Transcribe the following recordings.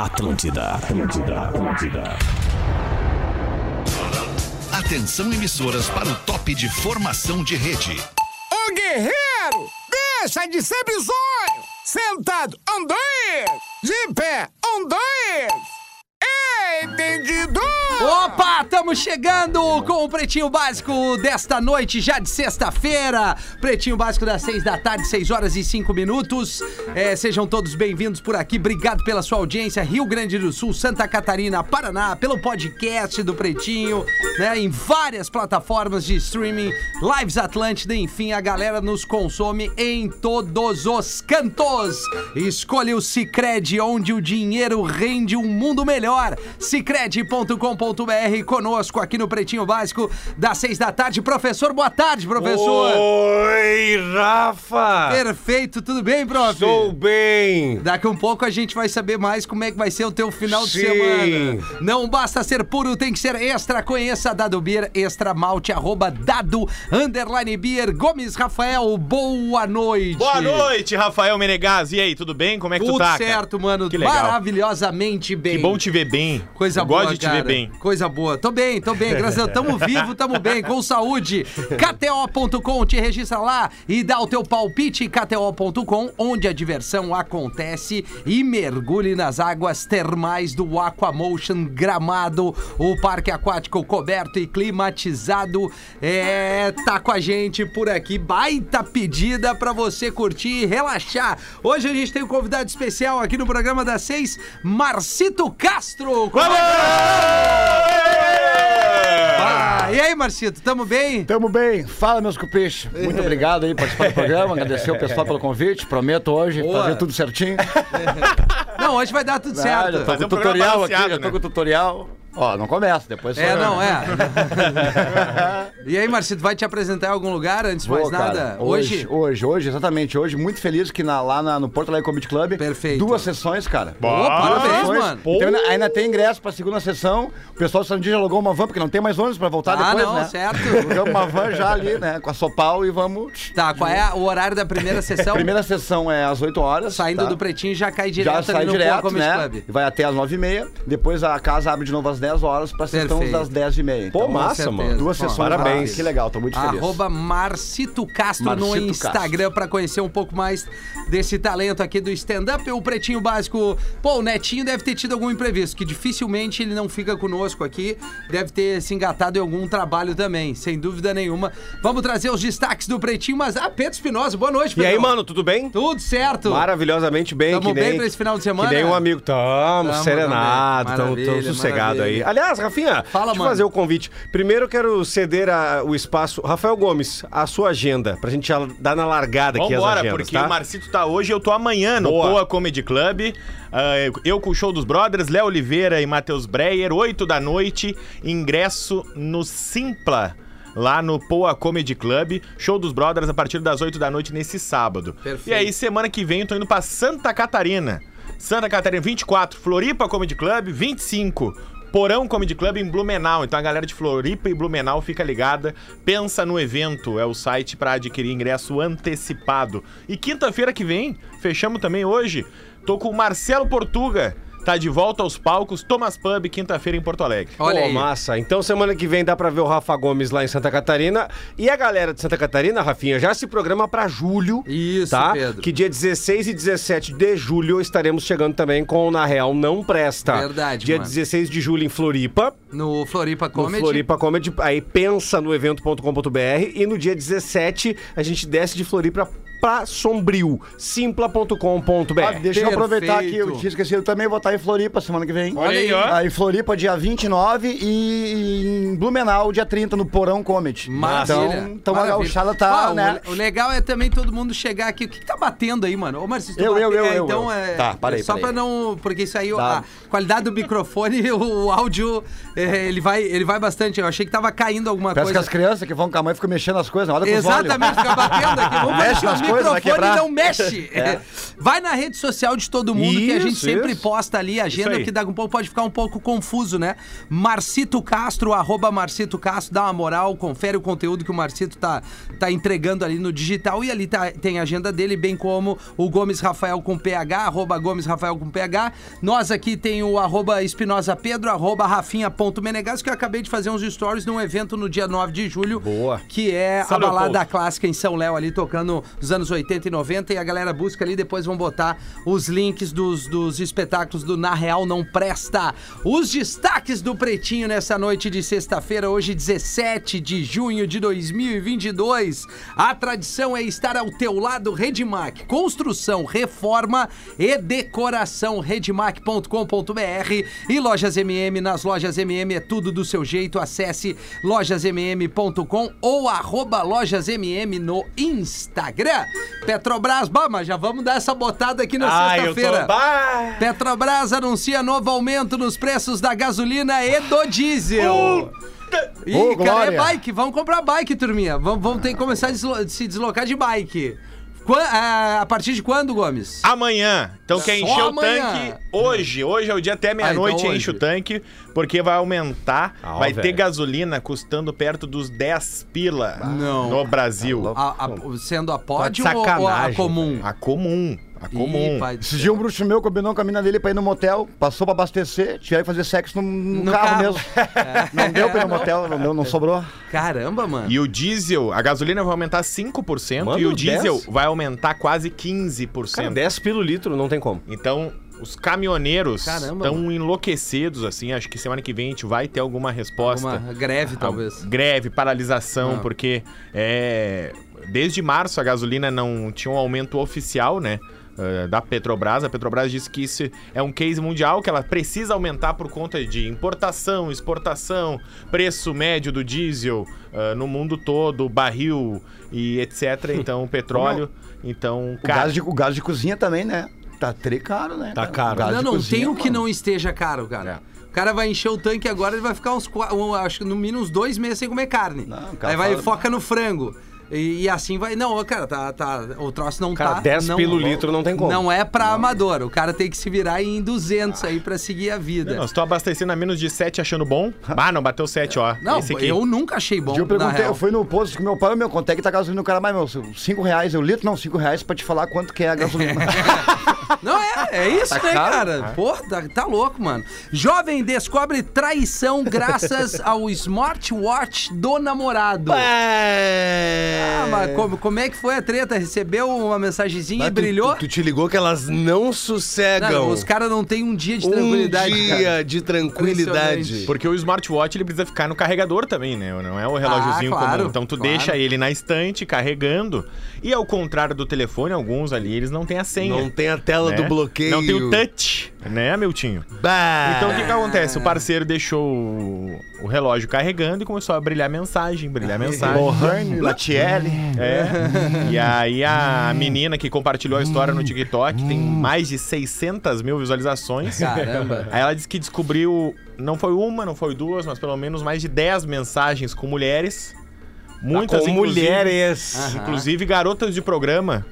Atlântida, Atlântida, Atlântida. Atenção emissoras para o top de formação de rede. Ô guerreiro, deixa de ser bizonho! Sentado, dois! De pé, um, Entendido! Opa, estamos chegando com o Pretinho Básico desta noite, já de sexta-feira. Pretinho Básico das seis da tarde, seis horas e cinco minutos. É, sejam todos bem-vindos por aqui. Obrigado pela sua audiência. Rio Grande do Sul, Santa Catarina, Paraná, pelo podcast do Pretinho, né? Em várias plataformas de streaming, Lives Atlântida, enfim, a galera nos consome em todos os cantos. Escolha o Cicred, onde o dinheiro rende um mundo melhor. Cicred.com.br conosco aqui no Pretinho Básico das seis da tarde. Professor, boa tarde, professor. Oi, Rafa! Perfeito, tudo bem, prof? Estou bem! Daqui um pouco a gente vai saber mais como é que vai ser o teu final de Sim. semana. Não basta ser puro, tem que ser extra. Conheça Dado Beer, extra malte, arroba dado, underline beer. Gomes Rafael, boa noite. Boa noite, Rafael Menegas. E aí, tudo bem? Como é que Tudo tu tá? cara? certo, mano. Que legal. Maravilhosamente bem. Que bom te ver bem. Coisa boa, Gosto de te cara. ver bem. Coisa boa. Tô bem, tô bem. Graças a Deus. Tamo vivo, tamo bem, com saúde. KTO.com, te registra lá e dá o teu palpite. KTO.com, onde a diversão acontece. E mergulhe nas águas termais do Aquamotion Gramado, o parque aquático coberto e climatizado. É, tá com a gente por aqui. Baita pedida pra você curtir e relaxar. Hoje a gente tem um convidado especial aqui no programa das seis, Marcito Castro. Como ah, e aí, Marcito, tamo bem? Tamo bem. Fala, meus cupês. Muito obrigado aí por participar do programa. Agradecer o pessoal pelo convite. Prometo hoje Boa. fazer tudo certinho. Não, hoje vai dar tudo Ah, certo. já tô Fazer com um tutorial aqui, já tô né? com o tutorial. Ó, não começa, depois É, não, é. e aí, Marcito, vai te apresentar em algum lugar antes de Vou, mais cara. nada? Hoje, hoje, hoje, exatamente. Hoje, muito feliz que na- lá na- no Porto Alegre Comedy Club. Perfeito. Duas sessões, cara. Ô, parabéns, Sessões. mano. Então, ainda, ainda tem ingresso pra segunda sessão. O pessoal do Sandy já alugou uma van, porque não tem mais ônibus pra voltar Ah, depois, não, né? certo. Alugamos uma van já ali, né? Com a Sopal e vamos. Tá, qual é o horário da primeira sessão? Primeira sessão é às 8 horas. Saindo tá? do Pretinho já cai direto Já ali sai no direto, Poa Comedy né? Club. Vai até às 9h30. Depois a casa abre de novo às 10 horas pra sessão das 10h30. Pô, Então, massa, certeza. mano. Duas sessões. Parabéns. Que legal, tô muito feliz. Arroba Marcito Castro no Marcito Instagram pra conhecer um pouco mais desse talento aqui do stand-up. O Pretinho Básico, pô, o Netinho deve ter tido algum imprevisto, que dificilmente ele não fica conosco aqui. Deve ter se engatado em algum trabalho também, sem dúvida nenhuma. Vamos trazer os destaques do Pretinho, mas... Ah, Pedro Espinosa, boa noite, E aí, mano, tudo bem? Tudo certo. Maravilhosamente bem. Tamo que nem, bem pra esse final de semana? Que nem um amigo. Tamo, Tamo, serenado, tamo tamo, sossegado aí. Maravilha. Aliás, Rafinha, Fala, deixa eu mano. fazer o convite. Primeiro eu quero ceder a- o espaço. Rafael Gomes, a sua agenda, pra gente já dar na largada aqui as Vambora, agendas, porque tá? o Marcito tá hoje, eu tô amanhã no Boa. Poa Comedy Club. Ah, eu com o show dos brothers, Léo Oliveira e Matheus Breyer, 8 da noite, ingresso no Simpla. Lá no Poa Comedy Club, show dos brothers a partir das 8 da noite nesse sábado. Perfeito. E aí, semana que vem, eu tô indo pra Santa Catarina. Santa Catarina, 24, Floripa Comedy Club, 25. Porão Comedy Club em Blumenau. Então a galera de Floripa e Blumenau fica ligada. Pensa no evento, é o site pra adquirir ingresso antecipado. E quinta-feira que vem, fechamos também hoje, tô com o Marcelo Portuga. Tá de volta aos palcos, Thomas Pub, quinta-feira em Porto Alegre. Olha Pô, aí. massa. Então semana que vem dá pra ver o Rafa Gomes lá em Santa Catarina. E a galera de Santa Catarina, Rafinha, já se programa pra julho. Isso, tá? Pedro. Que dia 16 e 17 de julho estaremos chegando também com o Na Real Não Presta. Verdade, Dia mano. 16 de julho em Floripa. No Floripa No Comedy. Floripa Comedy, aí pensa no evento.com.br e no dia 17 a gente desce de Floripa pra Sombrio, simpla.com.br. Ah, deixa eu aproveitar aqui, eu tinha esquecido, eu também vou estar em Floripa semana que vem. Olha aí, ó. Aí em Floripa dia 29 e em Blumenau dia 30 no Porão Comedy. Maravilha. Então, então a gauchada tá, né? O, legal é também todo mundo chegar aqui. O que, que tá batendo aí, mano? Ô, tu Eu, eu, eu, é, eu, Então eu. é. Tá, parei, Só parei. pra não. Porque isso aí, Tá. a qualidade do microfone, o áudio, é, ele, vai, ele vai bastante. Eu achei que tava caindo alguma Parece que coisa. as crianças que vão com a mãe ficam mexendo as coisas, olha com. Exatamente, fica batendo aqui. Vamos Mexe nas coisas coisa, vai quebrar. não mexe. Vai na rede social de todo mundo que a gente Isso, sempre isso. posta ali a agenda, que daqui a um pouco pode ficar um pouco confuso, né? Marcito Castro, arroba Marcito Castro, dá uma moral, confere o conteúdo que o Marcito tá, tá entregando ali no digital e ali tá- tem a agenda dele, bem como o Gomes Rafael com PH, arroba Gomes Rafael com PH. Nós aqui tem o arroba Espinosa Pedro, arroba Rafinha.menegas, que eu acabei de fazer uns stories num evento no dia 9 de julho. Boa. Que é São a balada clássica em São Léo ali, tocando nos anos 80 e 90. E a galera busca ali, depois vão botar os links dos, dos espetáculos do Na Real Não Presta. Os destaques do Pretinho nessa noite de sexta-feira, hoje 17 de junho de 2022. A tradição é estar ao teu lado, Redmac. Construção, reforma e decoração, redmac.com.br e lojas MM. Nas lojas MM é tudo do seu jeito. Acesse lojasmm.com ou arroba lojasmm no Instagram. Petrobras, bah, mas já vamos dar essa botada aqui na eu sexta-feira. tô... Petrobras anuncia novo aumento nos preços da gasolina e do diesel. Ih, Ô, cara, é Glória. bike. Vamos comprar bike, turminha. Vamos, vamos ter que começar a deslo- se deslocar de bike. Ah, a partir de quando, Gomes? Amanhã. Então quer Só encher o amanhã. tanque hoje. Hoje é o dia até meia-noite, então enche o tanque, porque vai aumentar. Ah, vai ter gasolina custando perto dos 10 pila Não. no Brasil. A- a- sendo a Tá de ou, ou a sacanagem, comum? A comum. A comum. Ih, Esse dia um bruxo meu combinou com a mina dele pra ir no motel, passou pra abastecer, tiveram que fazer sexo no, no No carro, carro. mesmo. Não deu pra ir no motel, não, deu, não sobrou. Caramba, mano. E o diesel, a gasolina vai aumentar 5% Mano, e o diesel 10? vai aumentar quase 15%. Cara, 10 pelo litro, não tem como. Então, os caminhoneiros estão enlouquecidos, assim. Acho que semana que vem a gente vai ter alguma resposta. Uma greve, talvez. Greve, paralisação, Ah. porque é, desde março a gasolina não tinha um aumento oficial, né? Eh, Da Petrobras. A Petrobras disse que isso é um case mundial, que ela precisa aumentar por conta de importação, exportação, preço médio do diesel eh, no mundo todo, barril e etc. Então, petróleo. Então, O cara, gás, de, o gás de cozinha também, né? Tá caro, né? Tá caro. Gás Não, de não cozinha, tem o que não esteja caro, cara. O cara vai encher o tanque agora, ele vai ficar uns, um, acho que no mínimo uns dois meses sem comer carne. Não, Aí vai fala- foca no frango. E, e assim vai. Não, cara, tá, tá. O troço não Cara, tá. 10 não, pelo litro não tem como. Não é pra amador. O cara tem que se virar em 200 aí pra seguir a vida. Nós estou abastecendo a menos de 7 achando bom. Ah, não, bateu 7, ó. Não, Esse aqui. eu nunca achei bom. Eu perguntei, eu fui no posto com meu pai, meu, quanto é que tá gasolina? O cara, mas meu, 5 reais, eu litro, não, 5 reais pra te falar quanto que é a gasolina. Não, é, é isso, né, caro? cara? Pô, tá, tá louco, mano. Jovem descobre traição graças ao smartwatch do namorado. Ah, mas como, como é que foi a treta? Recebeu uma mensagenzinha e brilhou? Tu, tu te ligou que elas não sossegam. Não, os caras não têm um dia de um tranquilidade. dia cara. de tranquilidade. Porque o smartwatch ele precisa ficar no carregador também, né? Não é o relógiozinho Ah, claro, comum. Então tu claro. deixa ele na estante carregando. E ao contrário do telefone, alguns ali eles não têm a senha. Não tem a tela né? do bloqueio. Não tem o touch, né, Miltinho? Bah. Então o que, que acontece? O parceiro deixou o, o relógio carregando e começou a brilhar mensagem, brilhar mensagem. Lohane, Latiele. É. E aí a menina que compartilhou a história no TikTok tem mais de 600 mil visualizações. Caramba. Aí ela disse que descobriu, não foi uma, não foi duas, mas pelo menos mais de 10 mensagens com mulheres. Muitas Com inclusive- mulheres. Inclusive garotas de programa,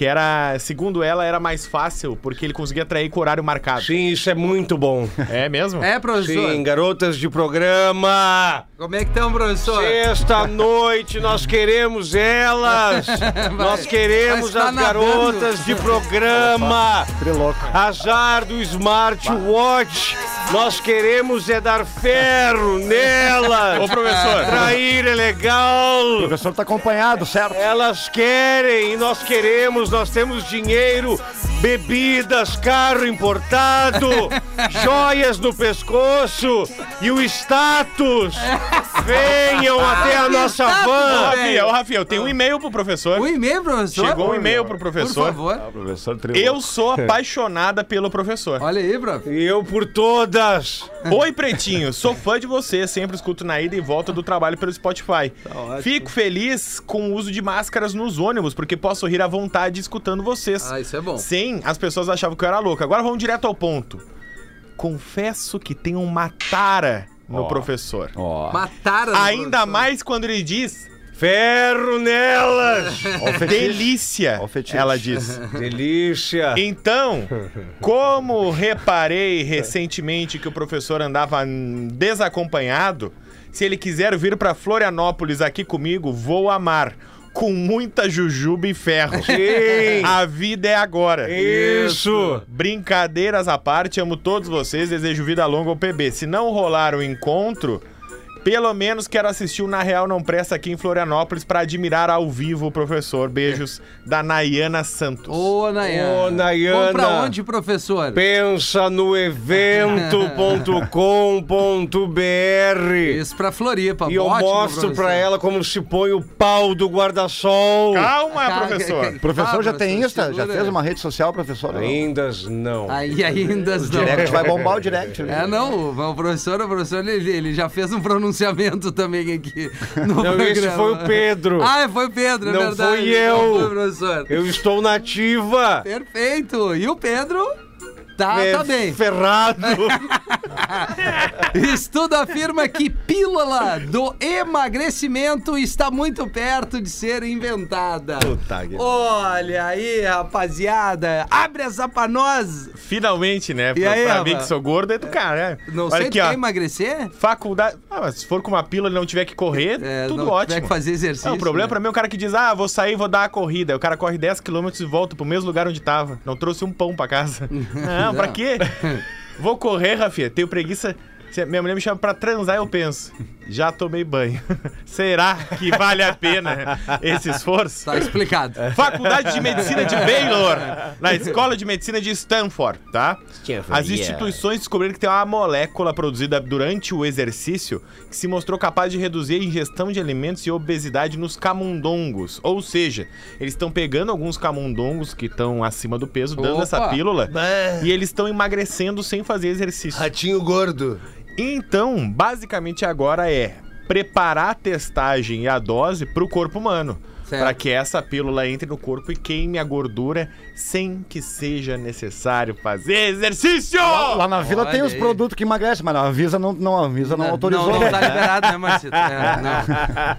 que era, segundo ela, era mais fácil, porque ele conseguia atrair com horário marcado. Sim, isso é muito bom. É mesmo? É, professor? Sim, garotas de programa. Como é que estão, professor? Sexta noite nós queremos elas. Nós queremos estar as garotas de programa. Triloco. Azar do smartwatch. Nós queremos é dar ferro nelas. Ô, professor. Trair é legal. O professor tá acompanhado, certo? Elas querem e nós queremos, nós temos dinheiro, bebidas, carro importado, joias no pescoço e o status. Venham até a nossa Ô, van. Rafinha, ô, Rafinha, eu tenho um e-mail pro professor. Um e-mail, professor? Chegou um e-mail pro Por professor. favor. Professor Triloco. Eu sou apaixonada pelo professor. Olha aí, prof. E eu por todas. Oi, Pretinho, sou fã de você, sempre escuto na ida e volta do trabalho pelo Spotify. Fico feliz com o uso de máscaras nos ônibus, porque posso rir à vontade escutando vocês. Ah, isso é bom. Sim, as pessoas achavam que eu era louco. Agora vamos direto ao ponto. Confesso que tem uma tara no professor. Ó. Mataram. Ainda mais quando ele diz Ferro nelas! Delícia, ela diz. Delícia! Então, como reparei recentemente que o professor andava desacompanhado, se ele quiser vir pra Florianópolis aqui comigo, vou amar. Com muita jujuba e ferro. Sim. A vida é agora. Isso! Brincadeiras à parte, amo todos vocês, desejo vida longa ao PB. Se não rolar o encontro, pelo menos quero assistir o Na Real Não Presta aqui em Florianópolis pra admirar ao vivo o professor. Beijos da Nayana Santos. Ô, Nayana. Ô, Nayana. Vamos pra onde, professor? Pensa no evento.com.br Isso pra Floripa. e eu Ótimo, mostro professor. pra ela como se põe o pau do guarda-sol. Calma, professor. Professor já Ah, tem Insta? Já segura. fez uma rede social, professor? Ainda não. Aí ainda não. Direct vai bombar o direct. né? É, não, o professor, o professor, ele, ele já fez um pronunciamento também aqui no Não, programa. esse foi o Pedro. Ah, foi o Pedro, é Não verdade. fui eu. Não foi professor. Eu estou nativa. Perfeito. E o Pedro tá, É tá bem. Ferrado. Estudo afirma que pílula do emagrecimento está muito perto de ser inventada. Puta que- Olha aí, rapaziada. Abre essa pra nós. Finalmente, né? E pra aí, pra mim que sou gordo é do cara, né? Não Olha sei, aqui, quer emagrecer? Faculdade. Ah, mas se for com uma pílula e não tiver que correr, É, tudo não ótimo. tiver que fazer exercício, Não, o problema né? pra mim é o cara que diz: ah, vou sair, vou dar uma corrida. O cara corre 10km e volta pro mesmo lugar onde tava. Não trouxe um pão pra casa. não, pra quê? Vou correr, Rafinha. Tenho preguiça. Se minha mulher me chama pra transar, eu penso. Já tomei banho. Será que vale a pena esse esforço? Tá explicado. Faculdade de Medicina de Baylor, na Escola de Medicina de Stanford, tá? As instituições descobriram que tem uma molécula produzida durante o exercício que se mostrou capaz de reduzir a ingestão de alimentos e obesidade nos camundongos. Ou seja, eles estão pegando alguns camundongos que estão acima do peso, dando Opa! essa pílula, Bah, e eles estão emagrecendo sem fazer exercício. Ratinho gordo. Então, basicamente agora é preparar a testagem e a dose pro corpo humano. Para que essa pílula entre no corpo e queime a gordura sem que seja necessário fazer exercício! Lá na vila Olha tem os aí. produtos que emagrecem, mas a Avisa não, não, a Avisa não, autorizou. Não, não tá liberado, né, Marcito? É, não.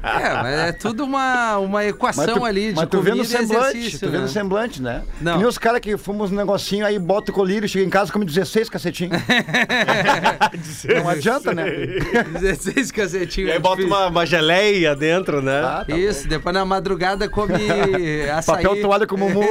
É, mas é tudo uma, uma Mas equação tu, ali de mas tu vê no e semblante, exercício, tu vê né? no semblante, né? Não. Que nem os caras que fumam uns negocinhos aí, bota o colírio, chega em casa e come 16 cacetinhos. não adianta, né? 16 cacetinhos. E aí é bota uma, uma geleia dentro, né? Ah, tá Isso, depois na madrugada come açaí. Papel toalha com mumu.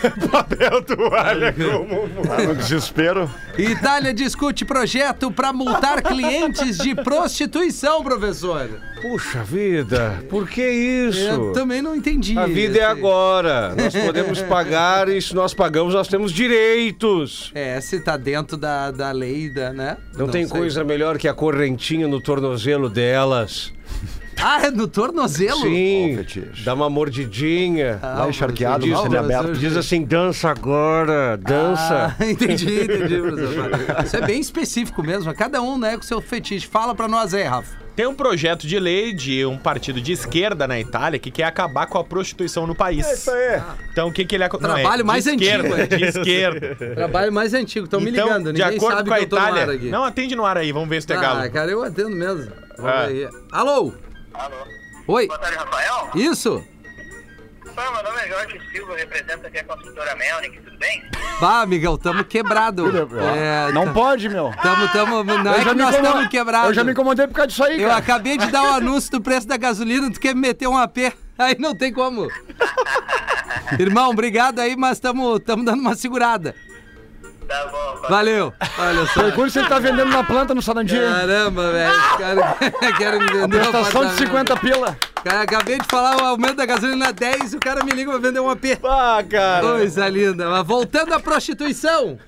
Papel toalha como Tá no desespero. Itália discute projeto para multar clientes de prostituição, professor. Puxa vida, por que isso? Eu também não entendi. A vida é agora. Nós podemos pagar e se nós pagamos, nós temos direitos. É, se tá dentro da, da lei, da, né? Não, tem sei. coisa melhor que a correntinha no tornozelo delas. Ah, é no tornozelo? Sim, fetiche. dá uma mordidinha. Ah, Lá encharqueado, não, aberto. Diz assim, dança agora, dança. Ah, entendi, entendi, professor. Isso é bem específico mesmo. Cada um, né, com seu fetiche. Fala pra nós aí, Rafa. Tem um projeto de lei de um partido de esquerda na Itália que quer acabar com a prostituição no país. É isso aí. Então o que, que ele... ac- não, é Trabalho de mais esquerda, antigo, é. De esquerda. Trabalho mais antigo, estão me Então, ligando. de Ninguém acordo sabe com a Itália... Não, atende no ar aí, vamos ver se tu é ah, galo. cara, eu atendo mesmo. Vamos Ah. ver aí. Alô? Alô. Oi? Boa tarde, Rafael. Isso? Ah, meu nome é Jorge Silva, represento aqui a construtora Melnick, tudo bem? Bah, Miguel, tamo quebrado. É, Não pode, meu. tamo, tamo, não Eu é já que me nós estamos quebrados. Eu já me incomodei por causa disso aí, Eu cara. acabei de dar o anúncio do preço da gasolina, tu quer me meter um AP? Aí não tem como. Irmão, obrigado aí, mas estamos dando uma segurada. Tá bom. Valeu. Olha só. Pergunta se ele tá vendendo na planta no Sarandia. Caramba, velho. Os caras querem me vender um Prestação de apartamento. 50 pila. Cara, acabei de falar o aumento da gasolina 10 e o cara me liga pra vender um AP. Ah, cara. Coisa linda. Mas voltando à prostituição.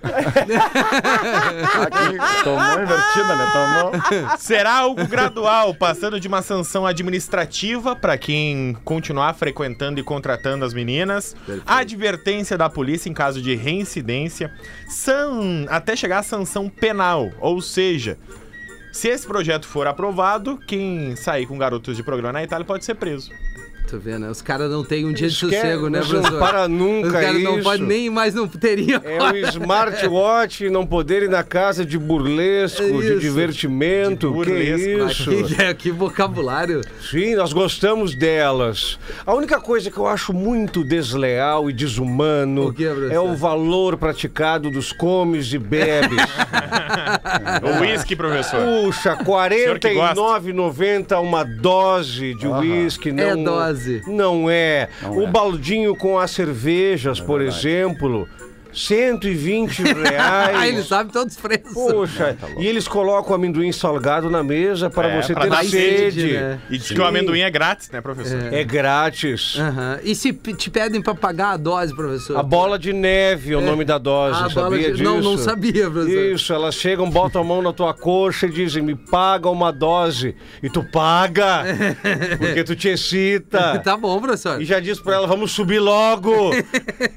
Aqui, tomou invertida, né? Tomou. Será algo gradual, passando de uma sanção administrativa para quem continuar frequentando e contratando as meninas, advertência da polícia em caso de reincidência, san... até chegar à sanção penal, ou seja, se esse projeto for aprovado, quem sair com garotos de programa na Itália pode ser preso. Tu vê, né? Os caras não têm um dia de Eles querem- sossego, né, eles não professor? para nunca Os caras não podem nem mais, não teriam. É o smartwatch não poder ir na casa de burlesco, É de divertimento. De que burlesco. isso? Que, que vocabulário. Sim, nós gostamos delas. A única coisa que eu acho muito desleal e desumano O professor? é o valor praticado dos comes e bebes. O whisky, professor. Puxa, que gosta. 49,90 uma dose de uísque. Não, É dose. Não é. o baldinho com as cervejas, por exemplo, 120 reais. Ah, ele sabe todos os preços. Poxa, e eles colocam amendoim salgado na mesa para É, você pra ter sede. sede, né? E diz que o amendoim é grátis, né, professor? É grátis. Aham. E se te pedem pra pagar a dose, professor? A bola de neve é o nome da dose, A bola sabia de- disso? Não, não sabia, professor. Isso, elas chegam, botam a mão na tua coxa e dizem, me paga uma dose. E tu paga, porque tu te excita. Tá bom, professor. E já diz pra ela, vamos subir logo.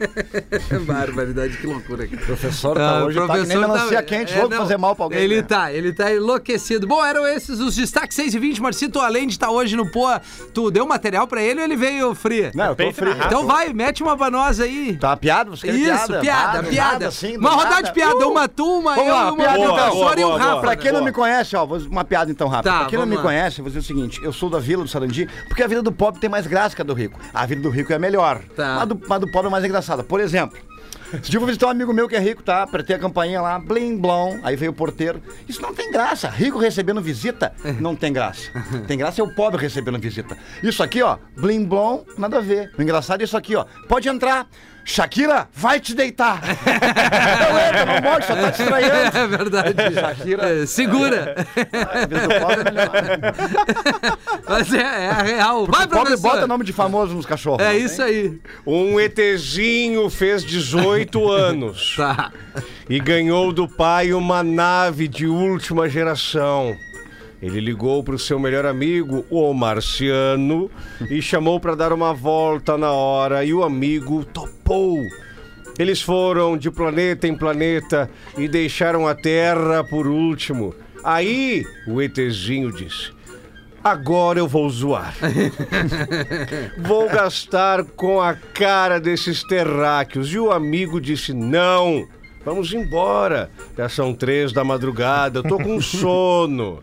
Barbaridade, que loucura. cara. Professor tá hoje tá que nem melancia quente, louco não, fazer mal pra alguém. Ele né? tá, ele tá enlouquecido. Bom, eram esses os destaques 6 e 20, Marcito, além de estar hoje no Poa, tu deu material pra ele ou ele veio frio? Não, eu tô frio. Então vai, mete uma pra nós aí. Tá piada? Você quer Isso, piada? piada, Nada, piada. nada, assim, do uma rodada nada. de piada, uma tu, uma eu lá, e uma piada do então. professor e um Boa, boa, Rafa. Pra quem não Boa. me conhece, ó, vou uma piada então rápida. Tá, pra quem não me conhece, eu vou dizer o seguinte: eu sou da vila do Sarandi, porque a vida do pobre tem mais graça que a do rico. A vida do rico é melhor. Tá. Mas, do, mas do pobre é mais engraçada. Por exemplo. Esse dia eu vou visitar um amigo meu que é rico, tá? Apertei a campainha lá, blim blom. Aí veio o porteiro. Isso não tem graça. Rico recebendo visita, não tem graça. Tem graça é o pobre recebendo visita. Isso aqui, ó, blim blom, nada a ver. O engraçado é isso aqui, ó. Pode entrar. Shakira, vai te deitar. não entra, não pode, só tá te estranhando. É verdade. Shakira. É, segura. É melhor. Mas é, é a real. Vai, O pobre professor. bota nome de famoso nos cachorros. É isso tem? aí. Um ETzinho fez 18 anos. Tá. e ganhou do pai uma nave de última geração. Ele ligou para o seu melhor amigo, o Marciano, e chamou para dar uma volta na hora, e o amigo topou. Eles foram de planeta em planeta e deixaram a Terra por último. Aí o ETzinho disse: Agora eu vou zoar. Vou gastar com a cara desses terráqueos. E o amigo disse: Não, vamos embora. Já são três da madrugada, eu tô com sono.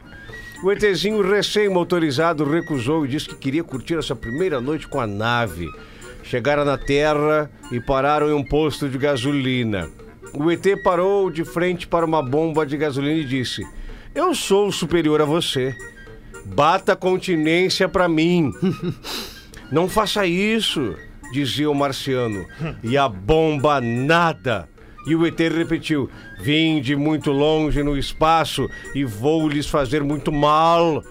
O ETzinho recém-motorizado recusou e disse que queria curtir essa primeira noite com a nave. Chegaram na Terra e pararam em um posto de gasolina. O ET parou de frente para uma bomba de gasolina e disse: Eu sou superior a você. Bata continência pra mim. Não faça isso, dizia o marciano. E a bomba nada. E o ET repetiu: Vim de muito longe no espaço e vou lhes fazer muito mal.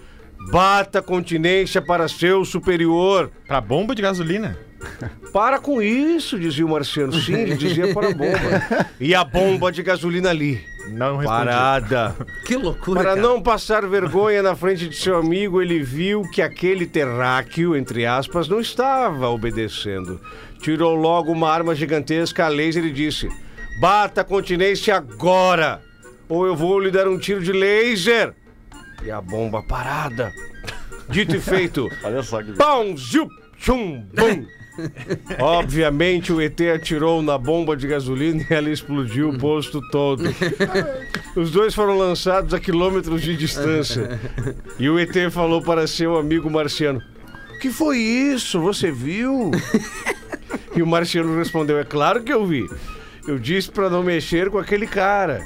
Bata continência para seu superior. Pra bomba de gasolina. Para com isso, dizia o marciano. Sim, ele dizia para a bomba. E a bomba de gasolina ali. Não respondi. Parada. Que loucura, Para cara. não passar vergonha na frente de seu amigo, ele viu que aquele terráqueo, entre aspas, não estava obedecendo. Tirou logo uma arma gigantesca a laser e disse: Bata a continência agora, ou eu vou lhe dar um tiro de laser. E a bomba parada. Dito e feito. Olha só que. Pão, ziu, tchum, bum. Obviamente o ET atirou na bomba de gasolina e ela explodiu o posto todo. Os dois foram lançados a quilômetros de distância. E o ET falou para seu amigo marciano: O que foi isso? Você viu? E o marciano respondeu: É claro que eu vi. Eu disse para não mexer com aquele cara.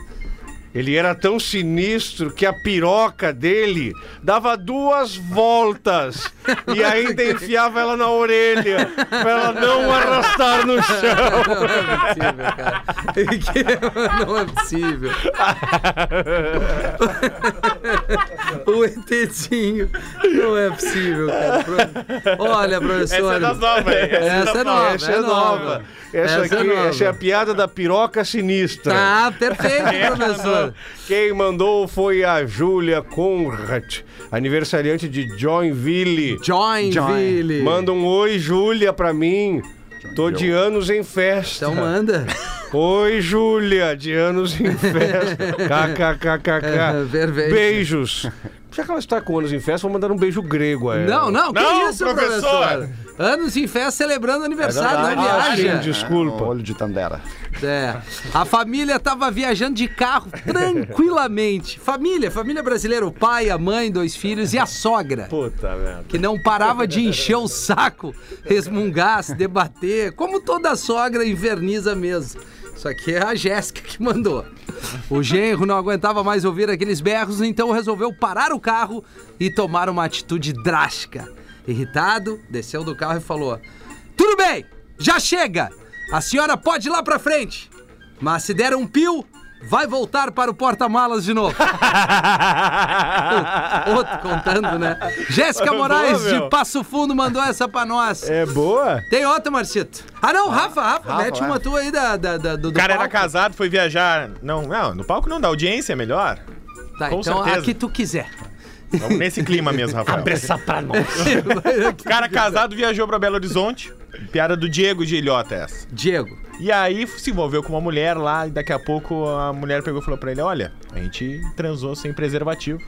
Ele era tão sinistro que a piroca dele dava duas voltas e ainda enfiava ela na orelha para ela não arrastar no chão. Não é possível. o ETzinho. Não é possível, cara. Olha, professor. Essa é novas, hein? Essa é nova. Essa é nova. Essa, Essa é aqui, nova. essa é a piada da piroca sinistra. Tá, perfeito, professor. Quem mandou foi a Júlia Conrad, aniversariante de Joinville. Joinville. Manda um oi, Júlia, pra mim. Tô de anos em festa. Então manda. Oi, Júlia, de anos em festa. KKKKK. Perfeito. Beijos. Já que ela está com anos em festa, vou mandar um beijo grego a ela. Não, não, que Não, isso, professor? professor? Anos em festa celebrando aniversário, não Ah, sim, viaja. desculpa. Olho de Tandera. É. A família tava viajando de carro tranquilamente. Família, família brasileira, o pai, a mãe, dois filhos e a sogra. Puta merda. Que não parava de encher o saco, resmungar, se debater, como toda sogra inverniza mesmo. Isso aqui é a Jéssica que mandou. O genro não aguentava mais ouvir aqueles berros, então resolveu parar o carro e tomar uma atitude drástica. Irritado, desceu do carro e falou: Tudo bem, já chega! A senhora pode ir lá pra frente. Mas se der um pio, vai voltar para o porta-malas de novo. Outro contando, né? Jéssica Moraes Boa, de Passo Fundo mandou essa pra nós. É boa? Tem outra, Marcito? Ah, não, Rafa, Rafa, Rafa, mete vai. uma tua aí da, da, da- do, O cara era palco. casado, foi viajar. Não, não, no palco não, da audiência é melhor. Tá, com então certeza. a que tu quiser. Vamos nesse clima mesmo, Rafael. Essa pra nós. Cara casado viajou pra Belo Horizonte. Piada do Diego de Ilhota essa. Diego. E aí se envolveu com uma mulher lá e daqui a pouco a mulher pegou e falou pra ele: Olha, a gente transou sem preservativo.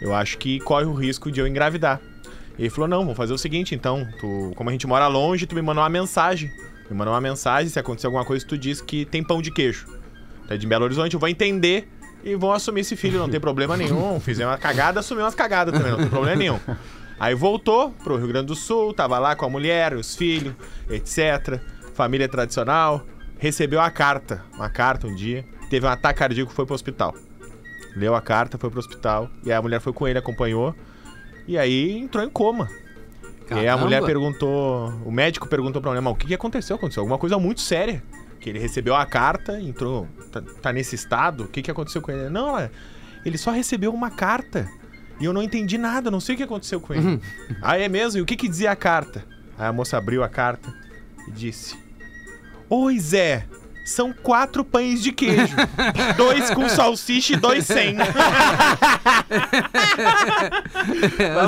Eu acho que corre o risco de eu engravidar. E ele falou: Não, vamos fazer o seguinte então. Tu, como a gente mora longe, tu me mandou uma mensagem. Me mandou uma mensagem, se acontecer alguma coisa, tu diz que tem pão de queijo. É de Belo Horizonte, eu vou entender e vou assumir esse filho, não tem problema nenhum. Fizer uma cagada, assumir umas cagadas também, não tem problema nenhum. Aí voltou pro Rio Grande do Sul, tava lá com a mulher, os filhos, etc. Família tradicional. Recebeu a carta, uma carta um dia. Teve um ataque cardíaco, foi pro hospital. Leu a carta, foi pro hospital. E aí a mulher foi com ele, acompanhou. E aí entrou em coma. E aí a Caramba. mulher perguntou, o médico perguntou pra mulher, mas o que, que aconteceu? Aconteceu alguma coisa muito séria. Que ele recebeu a carta, entrou, tá, tá nesse estado, o que, que aconteceu com ele? Não, ele só recebeu uma carta. E eu não entendi nada, não sei o que aconteceu com ele. ah, é mesmo? E o que, que dizia a carta? Aí a moça abriu a carta e disse: Oi, Zé. São quatro pães de queijo. dois com salsicha e dois sem. tá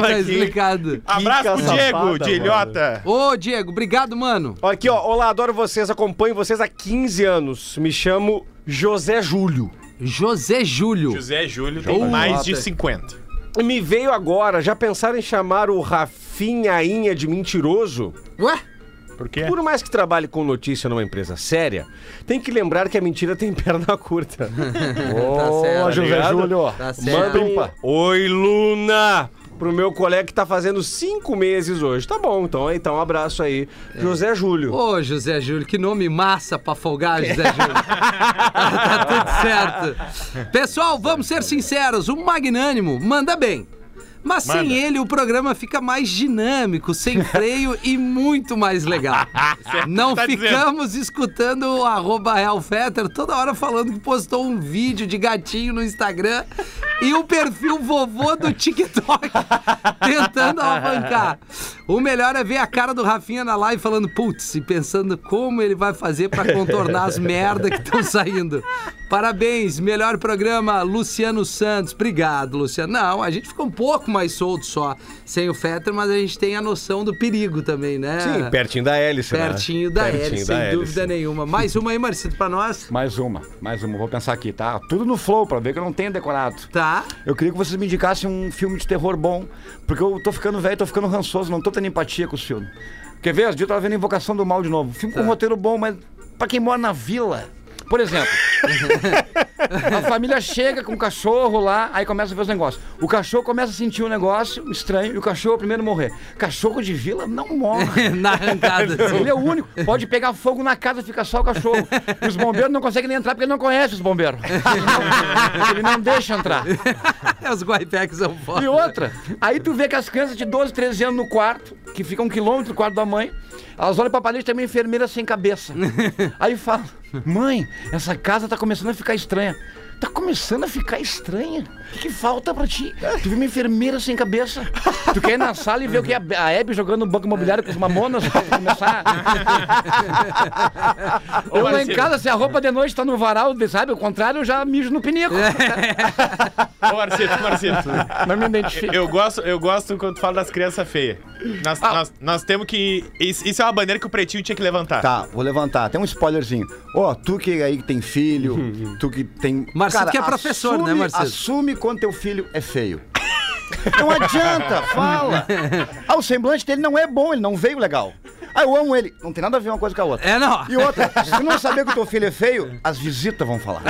aqui. explicado. Abraço pro safada, Diego, de mano. Ilhota. Ô, Diego, obrigado, mano. Ó, Aqui, ó. Olá, adoro vocês, acompanho vocês há 15 anos. Me chamo José Júlio. José Júlio. José Júlio tem mais de nota. 50. E Me veio agora, já pensaram em chamar o Rafinhainha de mentiroso? Ué? Por quê? Por mais que trabalhe com notícia numa empresa séria, tem que lembrar que a mentira tem perna curta. Ô, certo. José Ligado? Júlio. Tá certo. Manda um Pimpa. Oi, Luna! Pro meu colega que tá fazendo cinco meses hoje. Tá bom, então, então um abraço aí, José Júlio. Ô, José Júlio, que nome massa pra folgar, José Júlio. tá tudo certo. Pessoal, vamos ser sinceros, o Magnânimo manda bem. Mas sem Manda. ele, o programa fica mais dinâmico, sem freio e muito mais legal. Não tá dizendo. ficamos escutando o arroba Hellfetter toda hora falando que postou um vídeo de gatinho no Instagram e o perfil vovô do TikTok tentando alavancar. O melhor é ver a cara do Rafinha na live falando putz e pensando como ele vai fazer pra contornar as merda que estão saindo. Parabéns, melhor programa, Luciano Santos. Obrigado, Luciano. Não, a gente fica um pouco mais solto só sem o Fetter, mas a gente tem a noção do perigo também, né? Sim, pertinho da hélice, né? Pertinho da Pertinho hélice, da sem hélice. dúvida nenhuma. Mais uma aí, Marcito, pra nós. Mais uma, mais uma. Vou pensar aqui, tá? Tudo no flow, pra ver que eu não tenho decorado. Tá. Eu queria que vocês me indicassem um filme de terror bom, porque eu tô ficando velho, tô ficando rançoso, não tô tendo empatia com os filmes. Quer ver? Os dias eu tava vendo Invocação do Mal de novo. Filme com roteiro bom, mas pra quem mora na vila. Por exemplo, a família chega com o cachorro lá, aí começa a ver os negócios. O cachorro começa a sentir um negócio estranho e o cachorro é o primeiro a morrer. Cachorro de vila não morre. Na arrancada. Ele é o único. Pode pegar fogo na casa, fica só o cachorro. E os bombeiros não conseguem nem entrar porque ele não conhece os bombeiros. Ele não, ele não deixa entrar. Os guaipecs são foda. E outra, aí tu vê que as crianças de 12, 13 anos no quarto, que ficam um quilômetro do quarto da mãe, elas olham pra parede tem uma enfermeira sem cabeça. Aí fala, mãe, essa casa tá começando a ficar estranha. Tá começando a ficar estranha? O que, que falta pra ti? Tu viu uma enfermeira sem cabeça? Tu quer ir na sala e ver o que a, a Hebe jogando no banco imobiliário com os mamonas pra começar? Eu lá em casa, se a roupa de noite tá no varal, sabe? O contrário, eu já mijo no pinico. Ô, Marcito, Marcito. Não me identifico. Eu gosto, eu gosto quando tu fala das crianças feias. Nós, nós, nós temos que. Isso, isso é uma bandeira que o pretinho tinha que levantar. Tá, vou levantar. Tem um spoilerzinho. Ó, tu que aí tem filho, tu que tem. Marcito que é professor, assume, né, Marcito? Assume quando teu filho é feio. Não adianta, fala. Ah, o semblante dele não é bom, ele não veio legal. Ah, eu amo ele. Não tem nada a ver uma coisa com a outra. É, não. E outra, se tu não saber que o teu filho é feio, as visitas vão falar.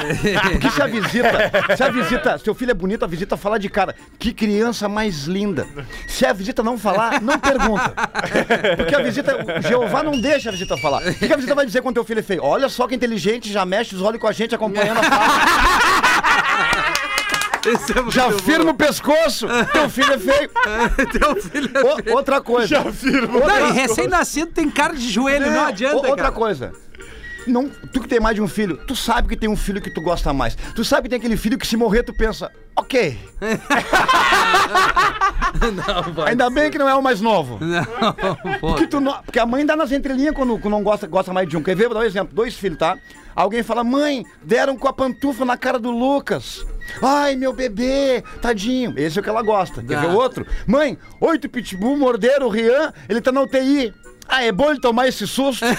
Porque se a visita, se a visita, se teu filho é bonito, a visita fala de cara, que criança mais linda. Se a visita não falar, não pergunta. Porque a visita, o Jeová não deixa a visita falar. O que a visita vai dizer quando teu filho é feio? Olha só que inteligente, já mexe os olhos com a gente, acompanhando a fala. Esse é Já bom. firma o pescoço, teu filho é feio. Teu filho é O- outra coisa. Já firma. Não, e recém-nascido tem cara de joelho, não adianta, Outra cara. coisa. Não, tu que tem mais de um filho, tu sabe que tem um filho que tu gosta mais. Tu sabe que tem aquele filho que se morrer tu pensa, ok. Ainda bem que não é o mais novo. Não. Porque, tu não- porque a mãe dá nas entrelinhas quando, quando não gosta, gosta mais de um. Quer ver? Vou dar um exemplo. Dois filhos, tá? Alguém fala, mãe, deram com a pantufa na cara do Lucas. Ai, meu bebê, tadinho. Esse é o que ela gosta. Quer ver o outro? Mãe, oito pitbull morderam o Rian, ele tá na UTI. Ah, é bom ele tomar esse susto?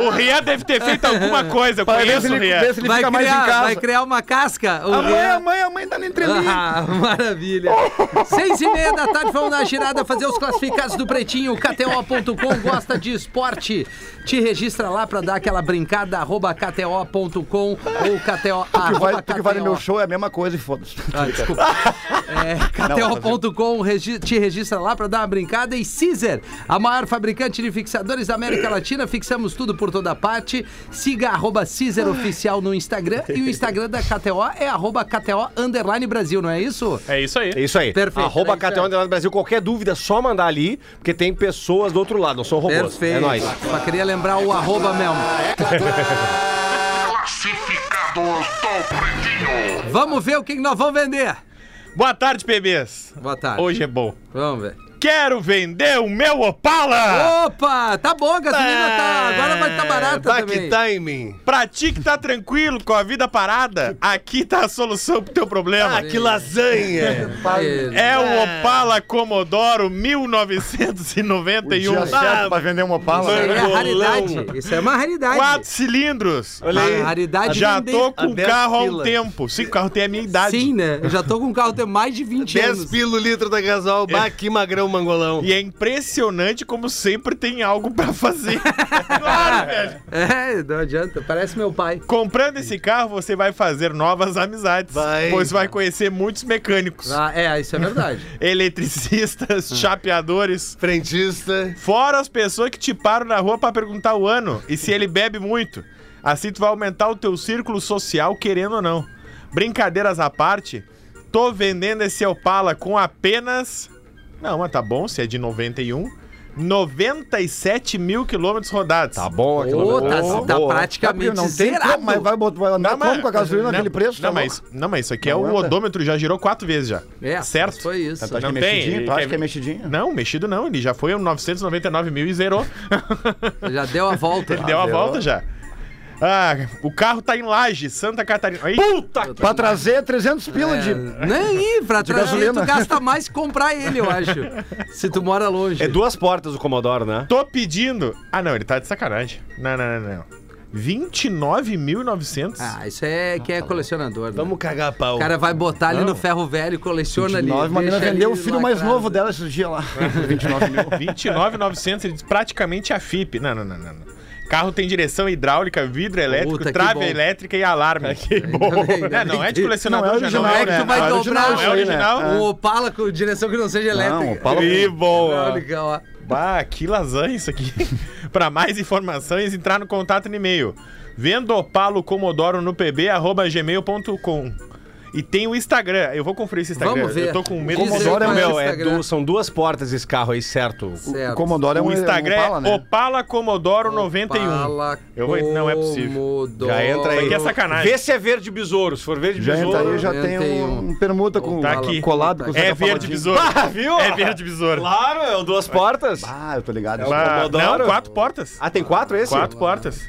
O Rian deve ter feito alguma coisa, eu ver conheço o ele, Rian. ver se ele Vai fica mais em criar, casa. vai criar uma casca. o A mãe, Rian. a mãe, a mãe tá na entrelinha. Ah, maravilha. Seis e meia da tarde, vamos dar a girada, fazer os classificados do Pretinho. KTO.com gosta de esporte. Te registra lá pra dar aquela brincada, arroba KTO.com ou KTO, O que vai, arroba o que KTO. meu show é a mesma coisa e foda-se. Ah, desculpa. É, KTO.com regi- te registra lá pra dar uma brincada. E Caesar, a maior fabricante de fixadores da América Latina. Fixamos tudo por toda parte. Siga arroba Oficial no Instagram. E o Instagram da KTO é arroba KTO Underline Brasil, não é isso? É isso aí. É isso aí. Perfeito, Arroba é. KTO Underline Brasil. Qualquer dúvida, é só mandar ali, porque tem pessoas do outro lado, não são robôs. Perfeito. É nóis. Só queria lembrar o arroba mesmo. Vamos ver o que que nós vamos vender. Boa tarde, bebês. Boa tarde. Hoje é bom. Vamos ver. Quero vender o meu Opala! Opa, tá bom, a gasolina tá. Agora vai estar barata Back também. timing. Pra ti que tá tranquilo com a vida parada, aqui tá a solução pro teu problema. Ah, que lasanha. É o Opala Commodoro O 1991. dia certo pra vender uma Opala. Isso é raridade. Isso é uma raridade. Quatro cilindros. Olha aí. Raridade Já tô com o 10 carro há um tempo. Sim, o carro tem a minha idade. Sim, né? Eu já tô com um carro tem mais de 20 10 anos. pila o litro da gasol. Bah, que magrão mangolão. E é impressionante como sempre tem algo pra fazer. claro, velho. É, não adianta. Parece meu pai. Comprando esse carro, você vai fazer novas amizades. Vai. Pois vai conhecer muitos mecânicos, Ah, é, isso é verdade. eletricistas, chapeadores. Frentista. Fora as pessoas que te param na rua pra perguntar o ano e se ele bebe muito. Assim tu vai aumentar o teu círculo social, querendo ou não. Brincadeiras à parte, tô vendendo esse Opala com apenas. Não, mas tá bom, se é de 91. 97 mil quilômetros rodados. Tá bom. Ô, tá, tá boa. praticamente Não tem zerado. como, mas vai, vai andar como com a gasolina não, naquele preço? Não, tá mas, não, mas isso aqui é Não o anda. odômetro, já girou quatro vezes já. É, certo? Foi isso. Tu acha Não que é tem, mexidinho? Tu acha que é mexidinho? Não, mexido não, ele já foi a 999 mil e zerou. Já deu a volta. Ele deu a volta já. Ah, o carro tá em Laje, Santa Catarina. Aí, Puta! Pra trazer 300 pila de... Nem pra trazer, gasolina. tu gasta mais que comprar ele, eu acho. Se tu mora longe. É duas portas o Commodoro, né? Tô pedindo. Ah, não, ele tá de sacanagem. Não, não, não, não. 29.900? Ah, isso é quem é colecionador. Né? Vamos cagar a pau. O cara vai botar ali no ferro velho e coleciona ali. 29, uma menina deixa vendeu o ali filho mais lacrado. novo dela esses dias lá. 29 mil. 29.900, ele diz praticamente a FIP. Não, não, não, não. não. Carro tem direção hidráulica, vidro elétrico, Puta, trave elétrica e alarme. Que bom. É, não é de colecionador, Não é já original, não Como é que tu vai É dobrar original Não é original? um Opala com direção que não seja elétrica? Não, Opala- Que ó. Bah, que lasanha isso aqui. Para mais informações, entrar no contato no e-mail. Vendo Opalo Comodoro no pb, arroba gmail.com. E tem o Instagram. Eu vou conferir esse Instagram. Vamos ver. Eu tô com medo aí Commodoro é o o Meu, é são duas portas esse carro aí, certo? Certo. O Commodoro é um O Instagram um Opala, é né? Opala Comodoro 91. Opala Eu vou- não é possível. Comodoro. Já entra aí. Isso aqui é sacanagem. Vê se é verde besouro. Se for verde Já entra besouro. aí, já tem 91. um, um permuta com Tá aqui. colado com É verde besouro. Ah, viu? É verde besouro. Claro, é o duas portas. Ah, eu tô ligado. É o Bah, Commodoro. Não, quatro portas. Ah, tem quatro esse? Quatro portas.